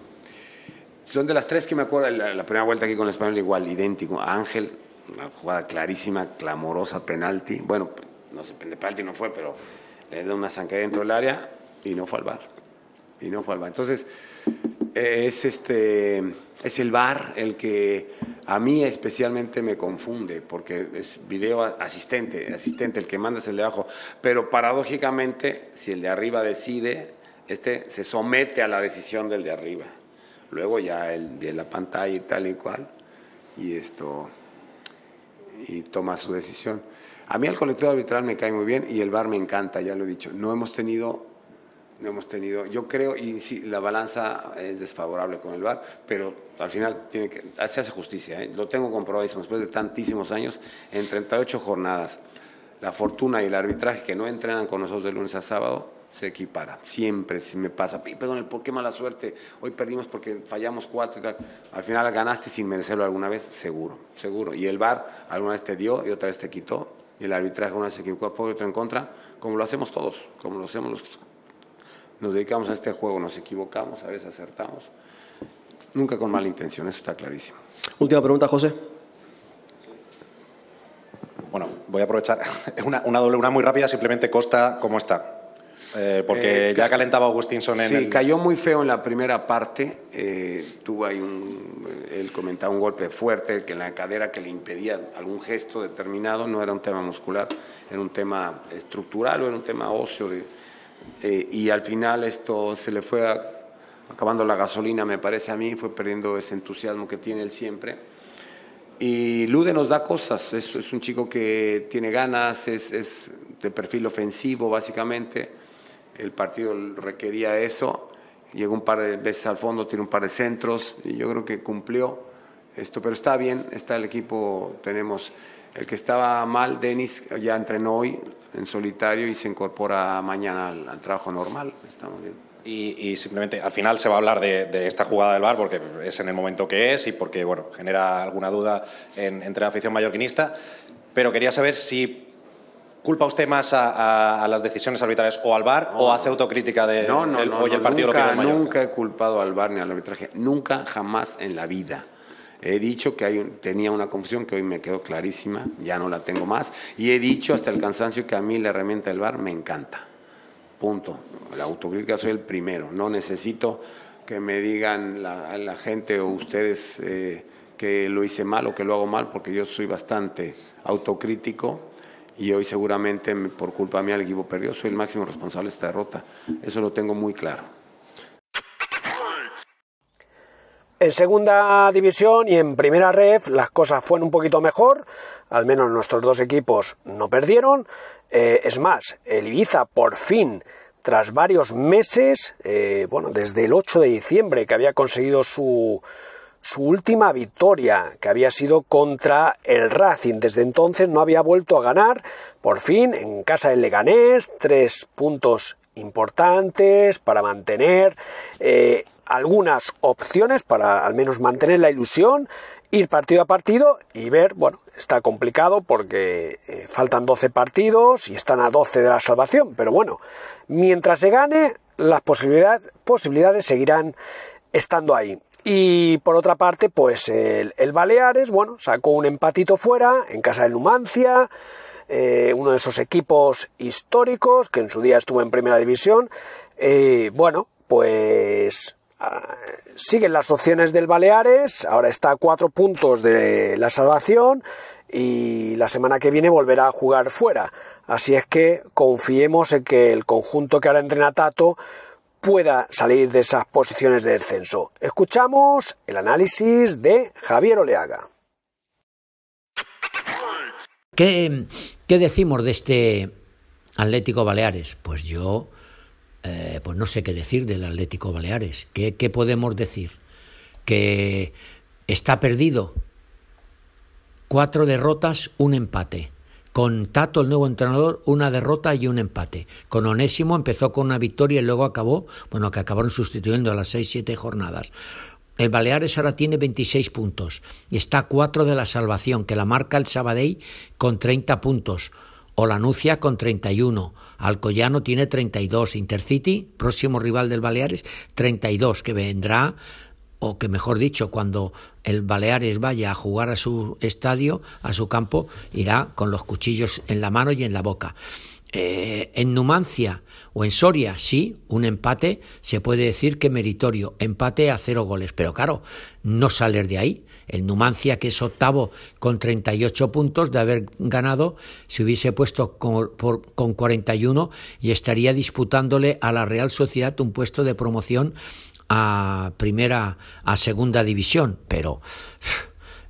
Son de las tres que me acuerdo, la, la primera vuelta aquí con el español igual, idéntico. Ángel, una jugada clarísima, clamorosa, penalti. Bueno, no sé, penalti no fue, pero le da una zancadilla dentro del área y no fue al bar. Y no fue al bar. Entonces, es, este, es el VAR el que a mí especialmente me confunde, porque es video asistente, asistente, el que manda es el de abajo. Pero paradójicamente, si el de arriba decide, este se somete a la decisión del de arriba. Luego ya él ve la pantalla y tal y cual, y esto, y toma su decisión. A mí el colectivo arbitral me cae muy bien y el VAR me encanta, ya lo he dicho. No hemos tenido no hemos tenido, yo creo, y sí, la balanza es desfavorable con el VAR, pero al final tiene que, se hace justicia, ¿eh? lo tengo comprobadísimo, después de tantísimos años, en 38 jornadas, la fortuna y el arbitraje que no entrenan con nosotros de lunes a sábado, se equipara, siempre si me pasa, perdón, ¿por qué mala suerte? Hoy perdimos porque fallamos cuatro y tal, al final ganaste sin merecerlo alguna vez, seguro, seguro, y el VAR alguna vez te dio y otra vez te quitó, y el arbitraje una vez se equivocó a favor y otra en contra, como lo hacemos todos, como lo hacemos los nos dedicamos a este juego, nos equivocamos, a veces acertamos. Nunca con mala intención, eso está clarísimo. Última pregunta, José. Bueno, voy a aprovechar. Es una, una doble, una muy rápida, simplemente Costa, ¿cómo está? Eh, porque ya calentaba Augustinson en Sí, cayó muy feo en la primera parte. Eh, tuvo ahí un. Él comentaba un golpe fuerte que en la cadera que le impedía algún gesto determinado. No era un tema muscular, era un tema estructural o era un tema óseo. Eh, y al final esto se le fue acabando la gasolina, me parece a mí, fue perdiendo ese entusiasmo que tiene él siempre. Y Lude nos da cosas, es, es un chico que tiene ganas, es, es de perfil ofensivo básicamente el partido requería eso. Llegó un par de veces al fondo, tiene un par de centros y yo creo que cumplió esto, pero está bien, está el equipo, tenemos el que estaba mal, Denis, ya entrenó hoy en solitario y se incorpora mañana al, trabajo normal, estamos bien. Y, simplemente al final se va a hablar de, esta jugada del bar porque es en el momento que es y porque bueno genera alguna duda entre la afición mallorquinista pero quería saber si ¿Culpa usted más a, las decisiones arbitrales o al VAR o hace autocrítica de no, no, el, no, el partido nunca, nunca he culpado al VAR ni al arbitraje, nunca, jamás en la vida. He dicho que hay tenía una confusión que hoy me quedó clarísima, ya no la tengo más, y he dicho hasta el cansancio que a mí la herramienta del VAR me encanta. Punto. La autocrítica soy el primero. No necesito que me digan la, la gente o ustedes eh, que lo hice mal o que lo hago mal, porque yo soy bastante autocrítico y hoy seguramente por culpa mía el equipo perdió. Soy el máximo responsable de esta derrota. Eso lo tengo muy claro. En segunda división y en primera ref las cosas fueron un poquito mejor, al menos nuestros dos equipos no perdieron. Eh, es más, el Ibiza por fin, tras varios meses, eh, bueno, desde el 8 de diciembre que había conseguido su, su última victoria, que había sido contra el Racing. Desde entonces no había vuelto a ganar. Por fin, en casa del Leganés, tres puntos importantes para mantener eh, algunas opciones, para al menos mantener la ilusión, ir partido a partido y ver, bueno, está complicado porque eh, faltan 12 partidos y están a 12 de la salvación, pero bueno, mientras se gane, las posibilidades, posibilidades seguirán estando ahí. Y por otra parte, pues el, Baleares, bueno, sacó un empatito fuera en casa del Numancia, eh, uno de esos equipos históricos que en su día estuvo en primera división. Eh, bueno, pues ah, siguen las opciones del Baleares, ahora está a cuatro puntos de la salvación y la semana que viene volverá a jugar fuera. Así es que confiemos en que el conjunto que ahora entrena Tato pueda salir de esas posiciones de descenso. Escuchamos el análisis de Javier Oleaga. ¿Qué, decimos de este Atlético Baleares? Pues yo eh, pues no sé qué decir del Atlético Baleares. ¿Qué, ¿Qué podemos decir? Que está perdido. Cuatro derrotas, un empate. Con Tato, el nuevo entrenador, una derrota y un empate. Con Onésimo empezó con una victoria y luego acabó, bueno, que acabaron sustituyendo a las 6-7 jornadas. El Baleares ahora tiene 26 puntos y está a 4 de la salvación, que la marca el Sabadell con 30 puntos. O la Nucia con 31. Alcoyano tiene 32. Intercity, próximo rival del Baleares, 32, que vendrá o que mejor dicho, cuando el Baleares vaya a jugar a su estadio, a su campo, irá con los cuchillos en la mano y en la boca. Eh, en Numancia o en Soria, sí, un empate se puede decir que meritorio, empate a cero goles, pero claro, no salir de ahí. El Numancia, que es octavo con 38 puntos de haber ganado, se hubiese puesto con, por, con 41 y estaría disputándole a la Real Sociedad un puesto de promoción a primera, a segunda división, pero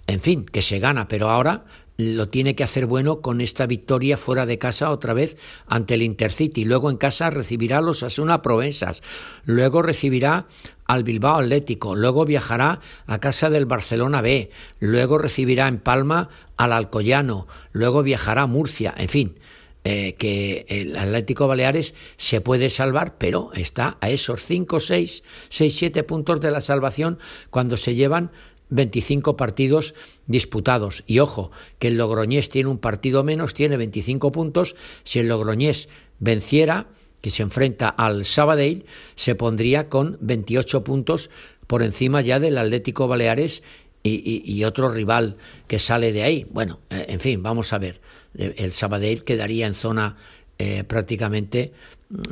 en fin, que se gana, pero ahora lo tiene que hacer bueno con esta victoria fuera de casa otra vez ante el Intercity. Luego en casa recibirá a los Asuna Provenzas. Luego recibirá al Bilbao Atlético. Luego viajará a casa del Barcelona B. Luego recibirá en Palma al Alcoyano. Luego viajará a Murcia. En fin, eh, que el Atlético Baleares se puede salvar, pero está a esos 5, 6, 6, 7 puntos de la salvación cuando se llevan 25 partidos disputados. Y ojo, que el Logroñés tiene un partido menos, tiene 25 puntos. Si el Logroñés venciera, que se enfrenta al Sabadell, se pondría con 28 puntos por encima ya del Atlético Baleares y otro rival que sale de ahí. Bueno, eh, en fin, vamos a ver el Sabadell quedaría en zona eh, prácticamente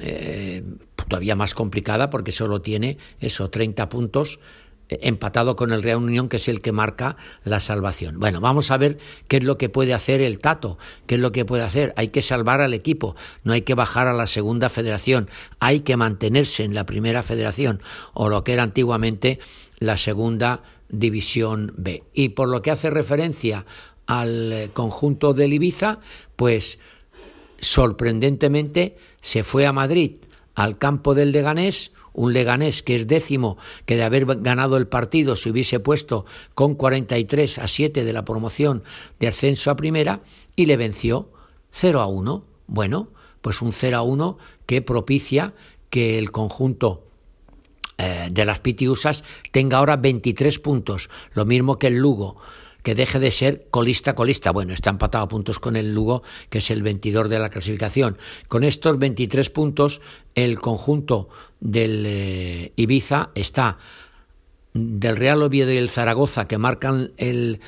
eh, todavía más complicada porque solo tiene eso, 30 puntos eh, empatado con el Real Unión, que es el que marca la salvación. Bueno, vamos a ver qué es lo que puede hacer el Tato, qué es lo que puede hacer. Hay que salvar al equipo, no hay que bajar a la segunda federación, hay que mantenerse en la primera federación, o lo que era antiguamente la segunda división B. Y por lo que hace referencia al eh, conjunto del Ibiza, pues sorprendentemente se fue a Madrid, al campo del Leganés, un Leganés que es décimo, que de haber ganado el partido se hubiese puesto con 43 a 7 de la promoción de ascenso a primera y le venció 0 a 1. Bueno, pues un 0 a 1 que propicia que el conjunto eh, de las Pitiusas tenga ahora 23 puntos, lo mismo que el Lugo que deje de ser colista colista. Bueno, está empatado a puntos con el Lugo, que es el 22 de la clasificación. Con estos 23 puntos, el conjunto del eh, Ibiza está del Real Oviedo y el Zaragoza, que marcan el,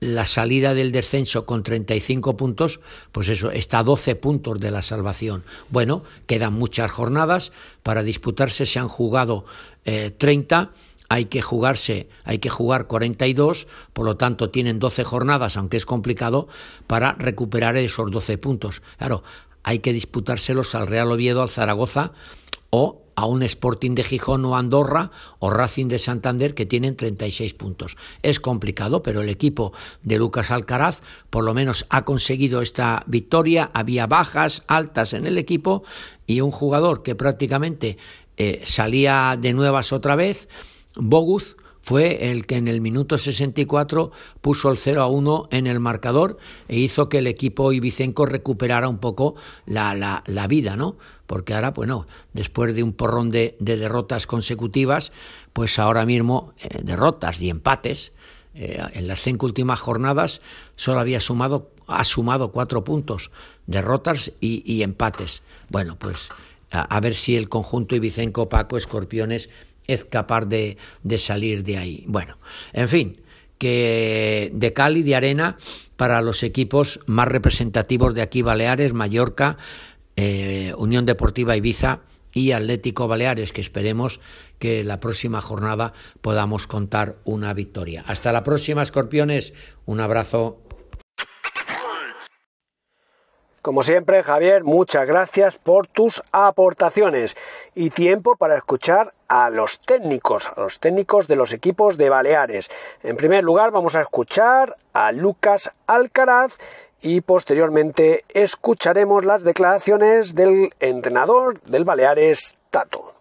la salida del descenso con 35 puntos, pues eso, está a 12 puntos de la salvación. Bueno, quedan muchas jornadas para disputarse, se han jugado 30 eh, hay que jugarse, hay que jugar 42, por lo tanto tienen 12 jornadas, aunque es complicado, para recuperar esos 12 puntos. Claro, hay que disputárselos al Real Oviedo, al Zaragoza o a un Sporting de Gijón o Andorra o Racing de Santander que tienen 36 puntos. Es complicado, pero el equipo de Lucas Alcaraz por lo menos ha conseguido esta victoria. Había bajas altas en el equipo y un jugador que prácticamente eh, salía de nuevas otra vez Bogus fue el que en el minuto 64 puso el 0 a 1 en el marcador e hizo que el equipo ibicenco recuperara un poco la, la, vida, ¿no? Porque ahora, bueno, después de un porrón de, derrotas consecutivas, pues ahora mismo eh, derrotas y empates, eh, en las cinco últimas jornadas solo había sumado, ha sumado cuatro puntos, derrotas y, empates. Bueno, pues a, a ver si el conjunto ibicenco Paco Escorpiones es capaz de, salir de ahí. Bueno, en fin, que de Cali, de arena, para los equipos más representativos de aquí, Baleares, Mallorca, eh, Unión Deportiva Ibiza y Atlético Baleares, que esperemos que la próxima jornada podamos contar una victoria. Hasta la próxima, escorpiones. Un abrazo. Como siempre, Javier, muchas gracias por tus aportaciones y tiempo para escuchar a los técnicos, a los técnicos de los equipos de Baleares. En primer lugar, vamos a escuchar a Lucas Alcaraz y posteriormente escucharemos las declaraciones del entrenador del Baleares, Tato.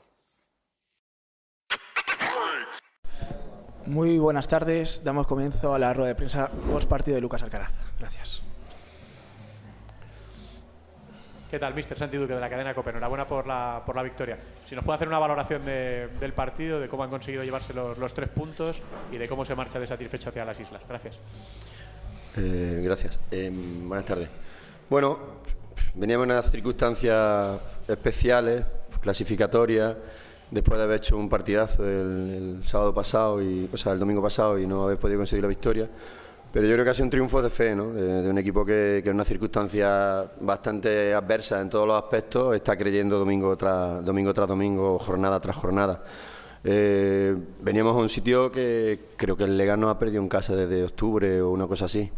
Muy buenas tardes. Damos comienzo a la rueda de prensa post partido de Lucas Alcaraz. Gracias. ¿Qué tal, Mister Santi Duque de la cadena COPE? Enhorabuena por la, por la victoria. Si nos puede hacer una valoración del partido, de cómo han conseguido llevarse los, tres puntos y de cómo se marcha de satisfecho hacia las islas. Gracias. Eh, gracias. Em, buenas tardes. Bueno, veníamos en unas circunstancias especiales, clasificatorias, después de haber hecho un partidazo el, el sábado pasado, y, o sea, el domingo pasado y no haber podido conseguir la victoria. Pero yo creo que ha sido un triunfo de fe, ¿no? de, un equipo que, en una circunstancia bastante adversa en todos los aspectos está creyendo domingo tras domingo, tras domingo jornada tras jornada. Eh, veníamos a un sitio que creo que el Lega no ha perdido en casa desde octubre o una cosa así.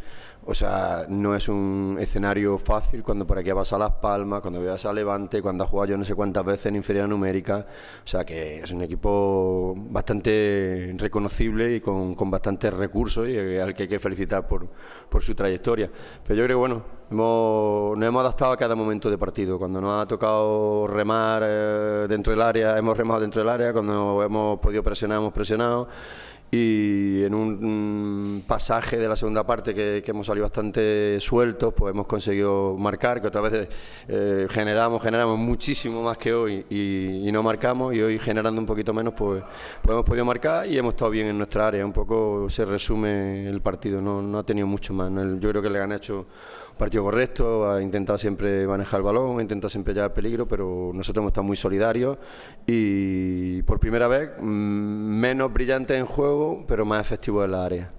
O sea, no es un escenario fácil cuando por aquí ha pasado Las Palmas, cuando veas a Levante, cuando ha jugado yo no sé cuántas veces en inferior numérica. O sea, que es un equipo bastante reconocible y con, con bastantes recursos y al que hay que felicitar por, por su trayectoria. Pero yo creo que, bueno, hemos, nos hemos adaptado a cada momento de partido. Cuando nos ha tocado remar eh, dentro del área, hemos remado dentro del área. Cuando hemos podido presionar, hemos presionado y en un pasaje de la segunda parte que, hemos salido bastante sueltos, pues hemos conseguido marcar, que otra vez eh, generamos, generamos muchísimo más que hoy y, no marcamos y hoy generando un poquito menos pues, pues, hemos podido marcar y hemos estado bien en nuestra área, un poco se resume el partido, no, no ha tenido mucho más, yo creo que le han hecho partido correcto, ha intentado siempre manejar el balón, ha intentado siempre llevar peligro, pero nosotros hemos estado muy solidarios y por primera vez mm, menos brillante en juego, pero más efectivo en la área.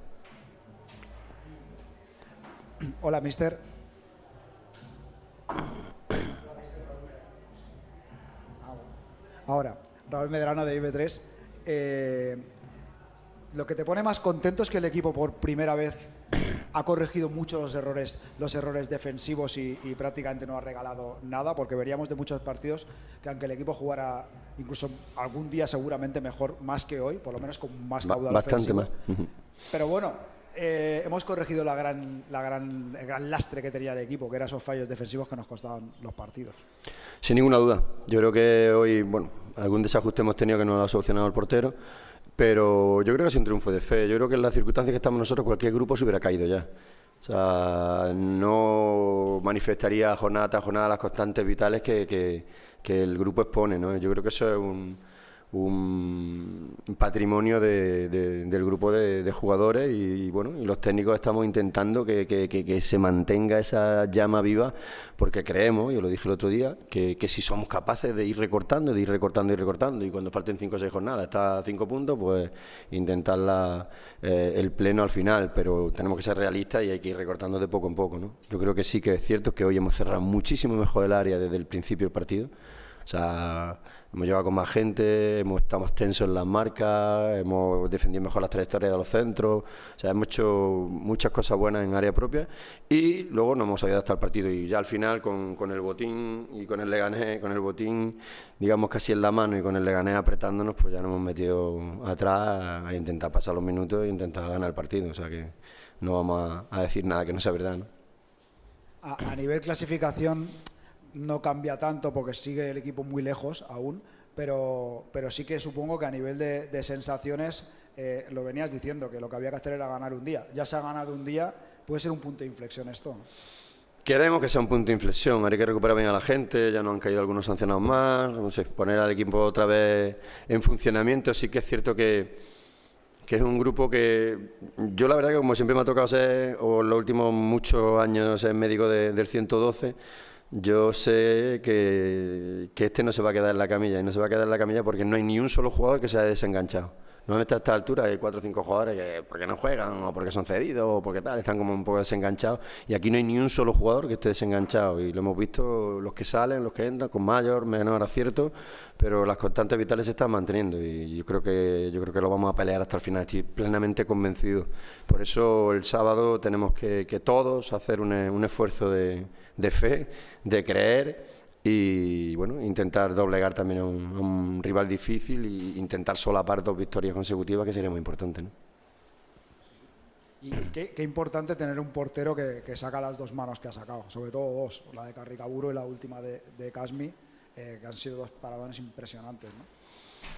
Hola, mister. Ahora, Raúl Medrano de IB3, eh, lo que te pone más contento es que el equipo por primera vez ha corregido mucho los errores, los errores defensivos y, y prácticamente no ha regalado nada, porque veríamos de muchos partidos que aunque el equipo jugara incluso algún día seguramente mejor, más que hoy, por lo menos con más caudal bastante ofensivo. más. Pero bueno, eh, hemos corregido la gran, la gran, el gran lastre que tenía el equipo, que eran esos fallos defensivos que nos costaban los partidos. Sin ninguna duda. Yo creo que hoy, bueno, algún desajuste hemos tenido que no lo ha solucionado el portero, pero yo creo que es un triunfo de fe. Yo creo que en las circunstancias que estamos nosotros, cualquier grupo se hubiera caído ya. O sea, no manifestaría jornada tras jornada las constantes vitales que, que- que el grupo expone, ¿no? Yo creo que eso es un, un patrimonio de- de- del grupo de, de jugadores y, bueno, y los técnicos estamos intentando que, que- que- que se mantenga esa llama viva porque creemos, yo lo dije el otro día, que, si somos capaces de ir recortando, de ir recortando y recortando y cuando falten 5 o 6 jornadas está a 5 puntos, pues intentar la- eh, el pleno al final, pero tenemos que ser realistas y hay que ir recortando de poco en poco. ¿no? Yo creo que sí que es cierto que hoy hemos cerrado muchísimo mejor el área desde el principio del partido. O sea, hemos llegado con más gente, hemos estado más tensos en las marcas, hemos defendido mejor las trayectorias de los centros, o sea, hemos hecho muchas cosas buenas en área propia y luego nos hemos ayudado hasta el partido. Y ya al final con, el botín y con el Leganés, con el botín digamos casi en la mano y con el Leganés apretándonos, pues ya nos hemos metido atrás a intentar pasar los minutos e intentar ganar el partido, o sea que no vamos a, decir nada que no sea verdad, a nivel clasificación no cambia tanto porque sigue el equipo muy lejos aún, pero, pero sí que supongo que a nivel de, sensaciones, eh, lo venías diciendo, que lo que había que hacer era ganar un día. Ya se ha ganado un día, puede ser un punto de inflexión esto. Queremos que sea un punto de inflexión, hay que recuperar bien a la gente, ya no han caído algunos sancionados más, no sé, poner al equipo otra vez en funcionamiento, sí que es cierto que, que es un grupo que yo la verdad que como siempre me ha tocado ser, o los últimos muchos años ser médico de- del 112, yo sé que, que este no se va a quedar en la camilla, y no se va a quedar en la camilla porque no hay ni un solo jugador que se haya desenganchado. Normalmente a esta altura hay cuatro o cinco jugadores que porque no juegan, o porque son cedidos, o porque tal, están como un poco desenganchados, y aquí no hay ni un solo jugador que esté desenganchado, y lo hemos visto los que salen, los que entran, con mayor, menor acierto, pero las constantes vitales se están manteniendo, y yo creo que, yo creo que lo vamos a pelear hasta el final, estoy plenamente convencido. Por eso el sábado tenemos que, que todos hacer un, un esfuerzo de, de fe, de creer y bueno, intentar doblegar también a un, a un rival difícil e intentar solapar dos victorias consecutivas que sería muy importante. ¿no? Y qué, qué importante tener un portero que, que saca las dos manos que ha sacado, sobre todo dos, la de Carricaburo y la última de, de Casmi, eh, que han sido dos paradones impresionantes. ¿no?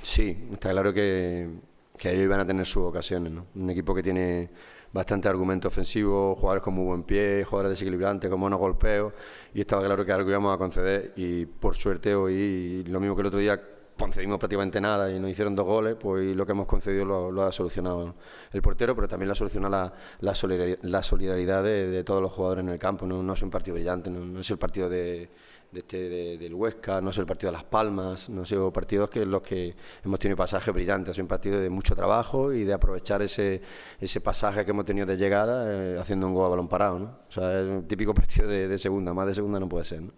Sí, está claro que, que ellos iban a tener sus ocasiones. ¿no? Un equipo que tiene bastante argumento ofensivo, jugadores con muy buen pie, jugadores desequilibrantes, con buenos golpeos, y estaba claro que algo íbamos a conceder. Y por suerte hoy, lo mismo que el otro día, concedimos prácticamente nada y nos hicieron dos goles, pues lo que hemos concedido lo, ha solucionado el portero, pero también lo ha solucionado la, solidaridad, la solidaridad de, todos los jugadores en el campo. No, es un partido brillante, no es el partido de, de este, de- del Huesca, no es el partido de Las Palmas, no son partidos que los que hemos tenido pasajes brillantes, es un partido de mucho trabajo y de aprovechar ese, ese pasaje que hemos tenido de llegada eh, haciendo un gol a balón parado. ¿no? O sea, es un típico partido de, de segunda, más de segunda no puede ser. ¿no?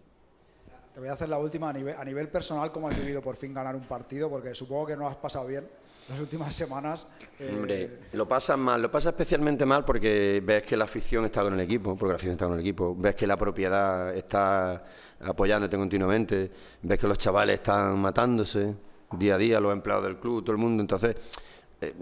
Te voy a hacer la última a nivel, a nivel personal, ¿cómo has vivido por fin ganar un partido? Porque supongo que no has pasado bien las últimas semanas. eh, lo pasas mal, lo pasa especialmente mal porque ves que la afición está con el equipo, porque la afición está con el equipo, ves que la propiedad está apoyándote continuamente, ves que los chavales están matándose día a día, los empleados del club, todo el mundo, entonces eh,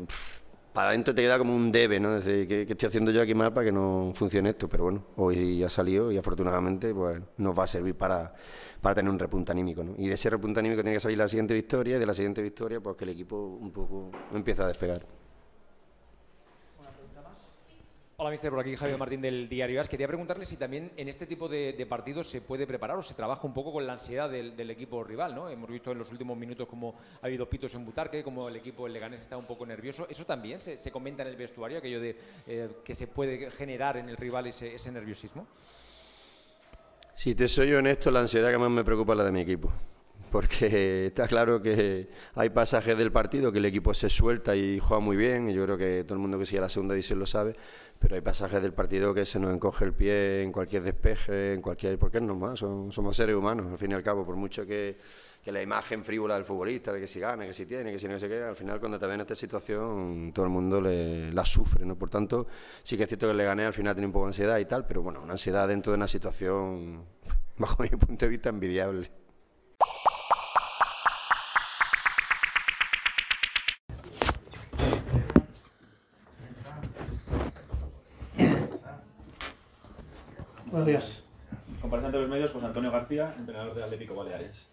para adentro te queda como un debe, ¿no? Decir, ¿qué, qué estoy haciendo yo aquí mal para que no funcione esto? Pero bueno, hoy ha salido y afortunadamente pues nos va a servir para, para tener un repunte anímico, ¿no? Y de ese repunte anímico tiene que salir la siguiente victoria y de la siguiente victoria pues que el equipo un poco empieza a despegar. Hola, mister, por aquí Javier Martín del Diario As. Quería preguntarle si también en este tipo de, de partidos se puede preparar o se trabaja un poco con la ansiedad del, del equipo rival, ¿no? Hemos visto en los últimos minutos cómo ha habido pitos en Butarque, cómo el equipo el Leganés está un poco nervioso. ¿Eso también se, se comenta en el vestuario, aquello de eh, que se puede generar en el rival ese, ese nerviosismo? Si te soy honesto, la ansiedad que más me preocupa es la de mi equipo. porque está claro que hay pasajes del partido que el equipo se suelta y juega muy bien, y yo creo que todo el mundo que sigue la segunda división lo sabe, pero hay pasajes del partido que se nos encoge el pie en cualquier despeje, en cualquier... porque es normal, somos seres humanos, al fin y al cabo, por mucho que, que, la imagen frívola del futbolista, de que si gana, que si tiene, que si no sé qué, al final cuando te ven en esta situación todo el mundo le, la sufre, ¿no? Por tanto, sí que es cierto que le gané, al final tiene un poco de ansiedad y tal, pero bueno, una ansiedad dentro de una situación, bajo mi punto de vista, envidiable. Buenos días. Compareciente de los medios, José Antonio García, entrenador del Atlético Baleares.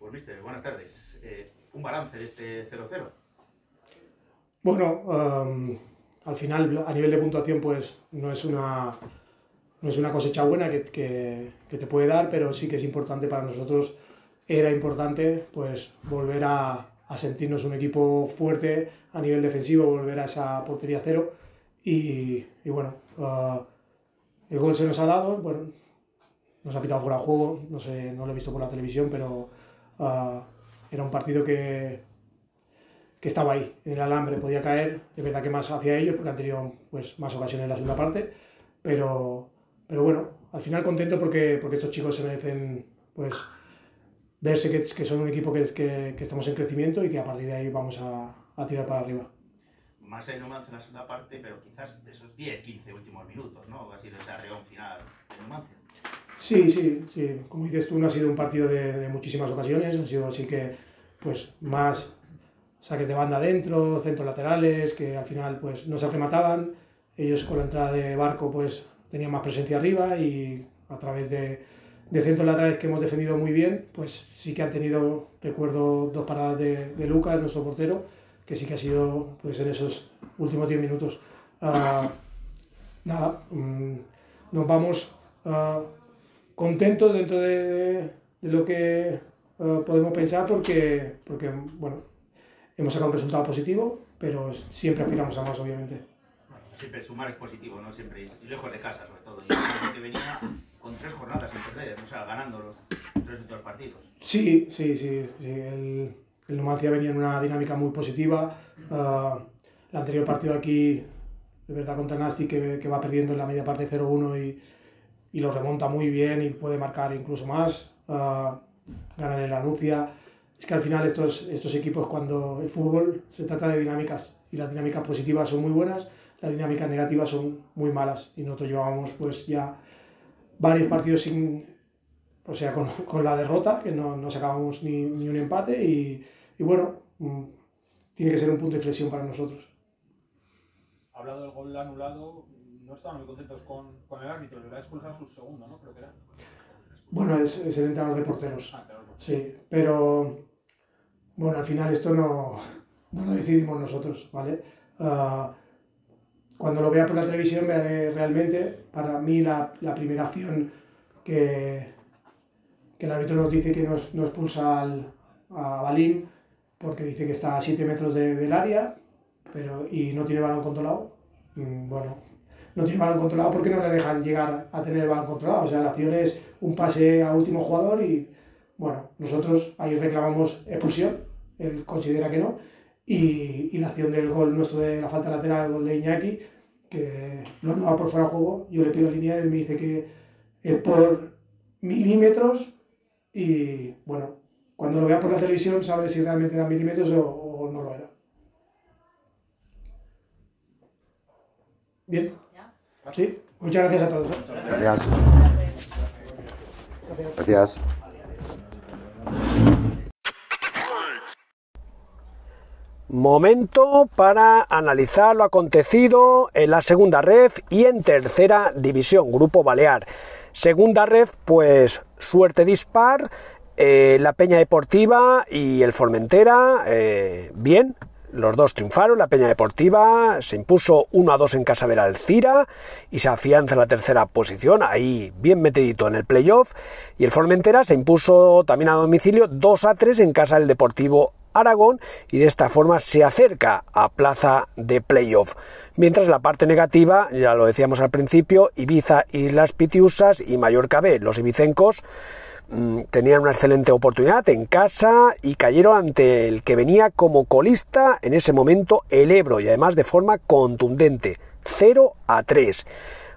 Pues, mister, buenas tardes. Eh, un balance de este 0-0. Bueno, um, al final, a nivel de puntuación, pues no es una, no es una cosecha buena que, que, que, te puede dar, pero sí que es importante para nosotros. Era importante pues volver a, a sentirnos un equipo fuerte a nivel defensivo, volver a esa portería cero. Y, y bueno, uh, el gol se nos ha dado, bueno, nos ha pitado fuera de juego, no sé, no lo he visto por la televisión, pero uh, era un partido que, que estaba ahí, en el alambre, podía caer, es verdad que más hacia ellos, porque han tenido pues, más ocasiones en la segunda parte, pero, pero bueno, al final contento porque, porque estos chicos se merecen pues verse que, que son un equipo que, que, que, estamos en crecimiento y que a partir de ahí vamos a, a tirar para arriba en Numancia en la segunda parte, pero quizás esos 10, 15 últimos minutos, ¿no? Ha sido ese arreón final de Numancia. Sí, sí, sí. Como dices tú, no ha sido un partido de, de muchísimas ocasiones, ha sido así que, pues, más saques de banda adentro, centros laterales, que al final, pues, no se remataban. Ellos con la entrada de Barco, pues, tenían más presencia arriba y a través de, de centros laterales que hemos defendido muy bien, pues sí que han tenido, recuerdo, dos paradas de, de Lucas, nuestro portero, que sí que ha sido pues, en esos últimos 10 minutos. Uh, nada, um, nos vamos uh, contentos dentro de, de, de lo que uh, podemos pensar porque, porque, bueno, hemos sacado un resultado positivo, pero siempre aspiramos a más, obviamente. Siempre sumar es positivo, ¿no? Siempre, y lejos de casa, sobre todo. Y que venía con tres jornadas sin perder, o sea, ganando los tres últimos partidos. Sí, sí, sí. sí el, el Numancia venía en una dinámica muy positiva. Uh, el anterior partido aquí, de verdad, contra Nasti, que, que va perdiendo en la media parte 0-1 y, y, lo remonta muy bien y puede marcar incluso más. Uh, ganan en la Anuncia. Es que al final estos, estos equipos, cuando el fútbol se trata de dinámicas y las dinámicas positivas son muy buenas, las dinámicas negativas son muy malas. Y nosotros llevábamos pues ya varios partidos sin, o sea, con, con, la derrota, que no, no sacábamos ni, ni un empate y, y bueno, mmm, tiene que ser un punto de inflexión para nosotros. Hablado del gol anulado, no estaban muy contentos con, con el árbitro, le va a expulsar su segundo, ¿no? Creo que era. Bueno, es, es el entrenador de porteros. Ah, claro. Sí, pero bueno, al final esto no, no lo decidimos nosotros, ¿vale? Uh, cuando lo vea por la televisión veré realmente, para mí la, la primera acción que, que el árbitro nos dice que nos, nos expulsa al, a Balín, porque dice que está a 7 metros de, del área pero, y no tiene balón controlado. Mm, bueno, no tiene balón controlado porque no le dejan llegar a tener el balón controlado. O sea, la acción es un pase a último jugador y, bueno, nosotros ahí reclamamos expulsión, él considera que no. Y, y la acción del gol nuestro de la falta lateral, el gol de Iñaki, que no va por fuera de juego, yo le pido lineal, él me dice que es por milímetros y, bueno, cuando lo vea por la televisión sabe si realmente eran milímetros o, o no lo era. Bien. Sí, muchas gracias a todos. ¿eh? Gracias. Gracias. Momento para analizar lo acontecido en la segunda ref y en tercera división, Grupo Balear. Segunda ref, pues suerte dispar, eh, la Peña Deportiva y el Formentera, eh, bien, los dos triunfaron, la Peña Deportiva se impuso 1 a 2 en casa del Alcira y se afianza en la tercera posición, ahí bien metidito en el playoff, y el Formentera se impuso también a domicilio 2 a 3 en casa del Deportivo Aragón y de esta forma se acerca a plaza de playoff. Mientras la parte negativa, ya lo decíamos al principio, Ibiza, Islas Pitiusas y Mallorca B, los ibicencos tenían una excelente oportunidad en casa y cayeron ante el que venía como colista en ese momento el Ebro y además de forma contundente, 0 a 3.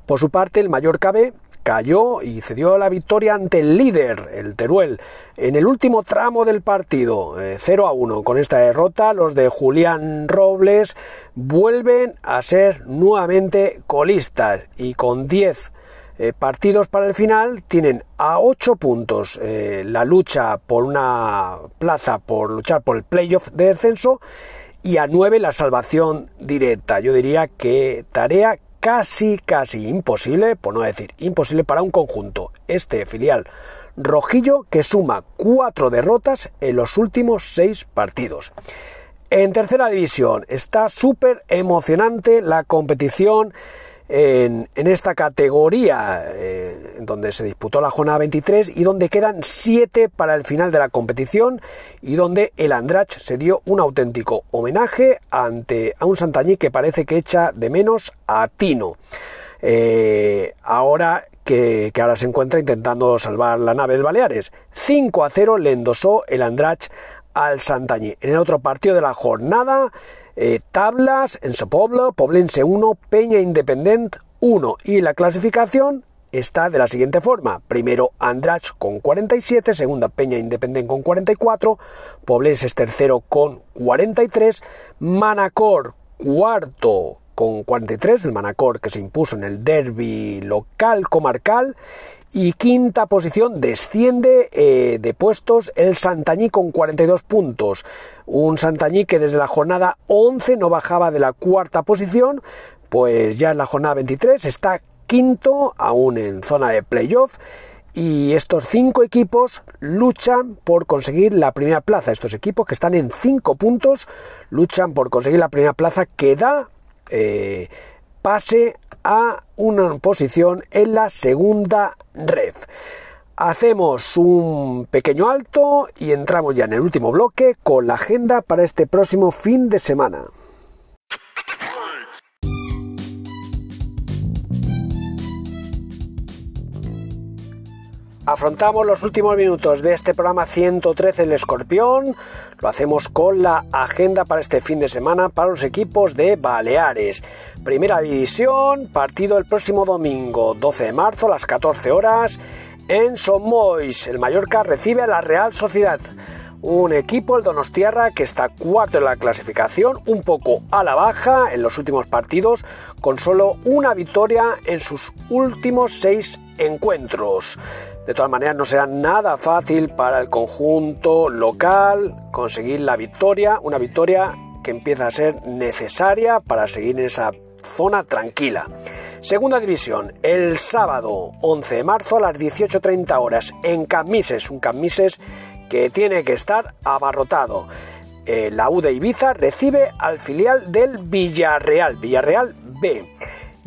Por su parte, el Mallorca B cayó y cedió la victoria ante el líder, el Teruel, en el último tramo del partido, 0 eh, a 1. Con esta derrota, los de Julián Robles vuelven a ser nuevamente colistas y con 10 eh, partidos para el final tienen a 8 puntos eh, la lucha por una plaza, por luchar por el playoff de descenso y a 9 la salvación directa. Yo diría que tarea casi, casi imposible, por no decir imposible para un conjunto, este filial rojillo que suma cuatro derrotas en los últimos seis partidos. En tercera división está súper emocionante la competición en, esta categoría eh, donde se disputó la jornada 23 y donde quedan 7 para el final de la competición y donde el Andrach se dio un auténtico homenaje ante a un Santañí que parece que echa de menos a Tino. Eh, ahora que, ahora se encuentra intentando salvar la nave de Baleares. 5 a 0 le endosó el Andrach al Santañí. En el otro partido de la jornada eh, tablas en Sopoblo, Poblense 1, Peña Independent 1 y la clasificación está de la siguiente forma. Primero Andrach con 47, segunda Peña Independent con 44, Poblense es tercero con 43, Manacor cuarto con 43, el Manacor que se impuso en el derby local comarcal y quinta posición desciende eh, de puestos el Santañí con 42 puntos. Un Santañí que desde la jornada 11 no bajaba de la cuarta posición, pues ya en la jornada 23 está quinto, aún en zona de playoff. Y estos cinco equipos luchan por conseguir la primera plaza. Estos equipos que están en cinco puntos luchan por conseguir la primera plaza que da eh, pase a una posición en la segunda ref. Hacemos un pequeño alto y entramos ya en el último bloque con la agenda para este próximo fin de semana. Afrontamos los últimos minutos de este programa 113 El Escorpión. Lo hacemos con la agenda para este fin de semana para los equipos de Baleares. Primera división, partido el próximo domingo 12 de marzo a las 14 horas en Somois. El Mallorca recibe a la Real Sociedad. Un equipo, el Donostiarra, que está cuarto en la clasificación, un poco a la baja en los últimos partidos, con solo una victoria en sus últimos seis encuentros. De todas maneras, no será nada fácil para el conjunto local conseguir la victoria, una victoria que empieza a ser necesaria para seguir en esa zona tranquila. Segunda división, el sábado 11 de marzo a las 18.30 horas en Camises, un Camises que tiene que estar abarrotado. Eh, la U de Ibiza recibe al filial del Villarreal, Villarreal B.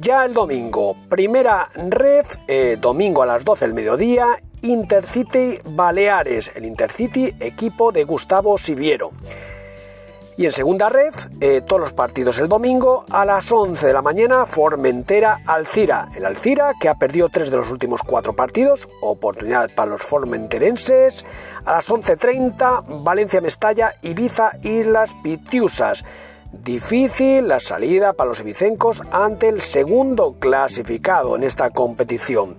Ya el domingo, primera ref, eh, domingo a las 12 del mediodía, Intercity Baleares, el Intercity equipo de Gustavo Siviero. Y en segunda ref, eh, todos los partidos el domingo a las 11 de la mañana, Formentera Alcira. El Alcira que ha perdido tres de los últimos cuatro partidos, oportunidad para los formenterenses. A las 11.30, Valencia Mestalla, Ibiza, Islas Pitiusas. Difícil la salida para los ibicencos ante el segundo clasificado en esta competición.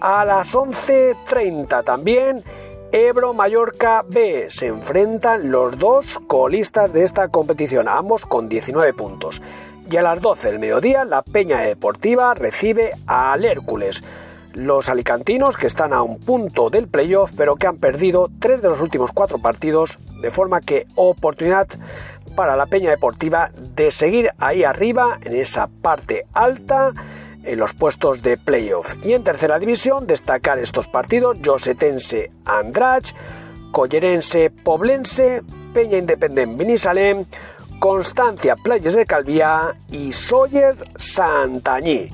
A las 11.30 también Ebro Mallorca B se enfrentan los dos colistas de esta competición, ambos con 19 puntos. Y a las 12 del mediodía la Peña Deportiva recibe al Hércules. Los alicantinos que están a un punto del playoff pero que han perdido tres de los últimos cuatro partidos de forma que oportunidad para la Peña Deportiva de seguir ahí arriba en esa parte alta en los puestos de playoff. Y en tercera división destacar estos partidos Josetense Andrach, Collerense Poblense, Peña Independent Benisalem, Constancia Playas de Calvía y Sawyer Santañí.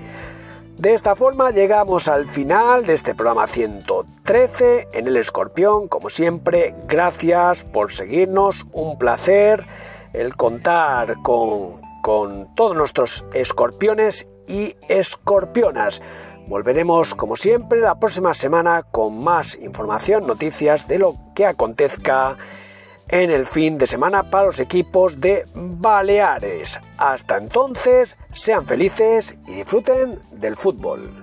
De esta forma llegamos al final de este programa 113 en el Escorpión. Como siempre, gracias por seguirnos, un placer el contar con, con todos nuestros escorpiones y escorpionas. Volveremos, como siempre, la próxima semana con más información, noticias de lo que acontezca en el fin de semana para los equipos de Baleares. Hasta entonces, sean felices y disfruten del fútbol.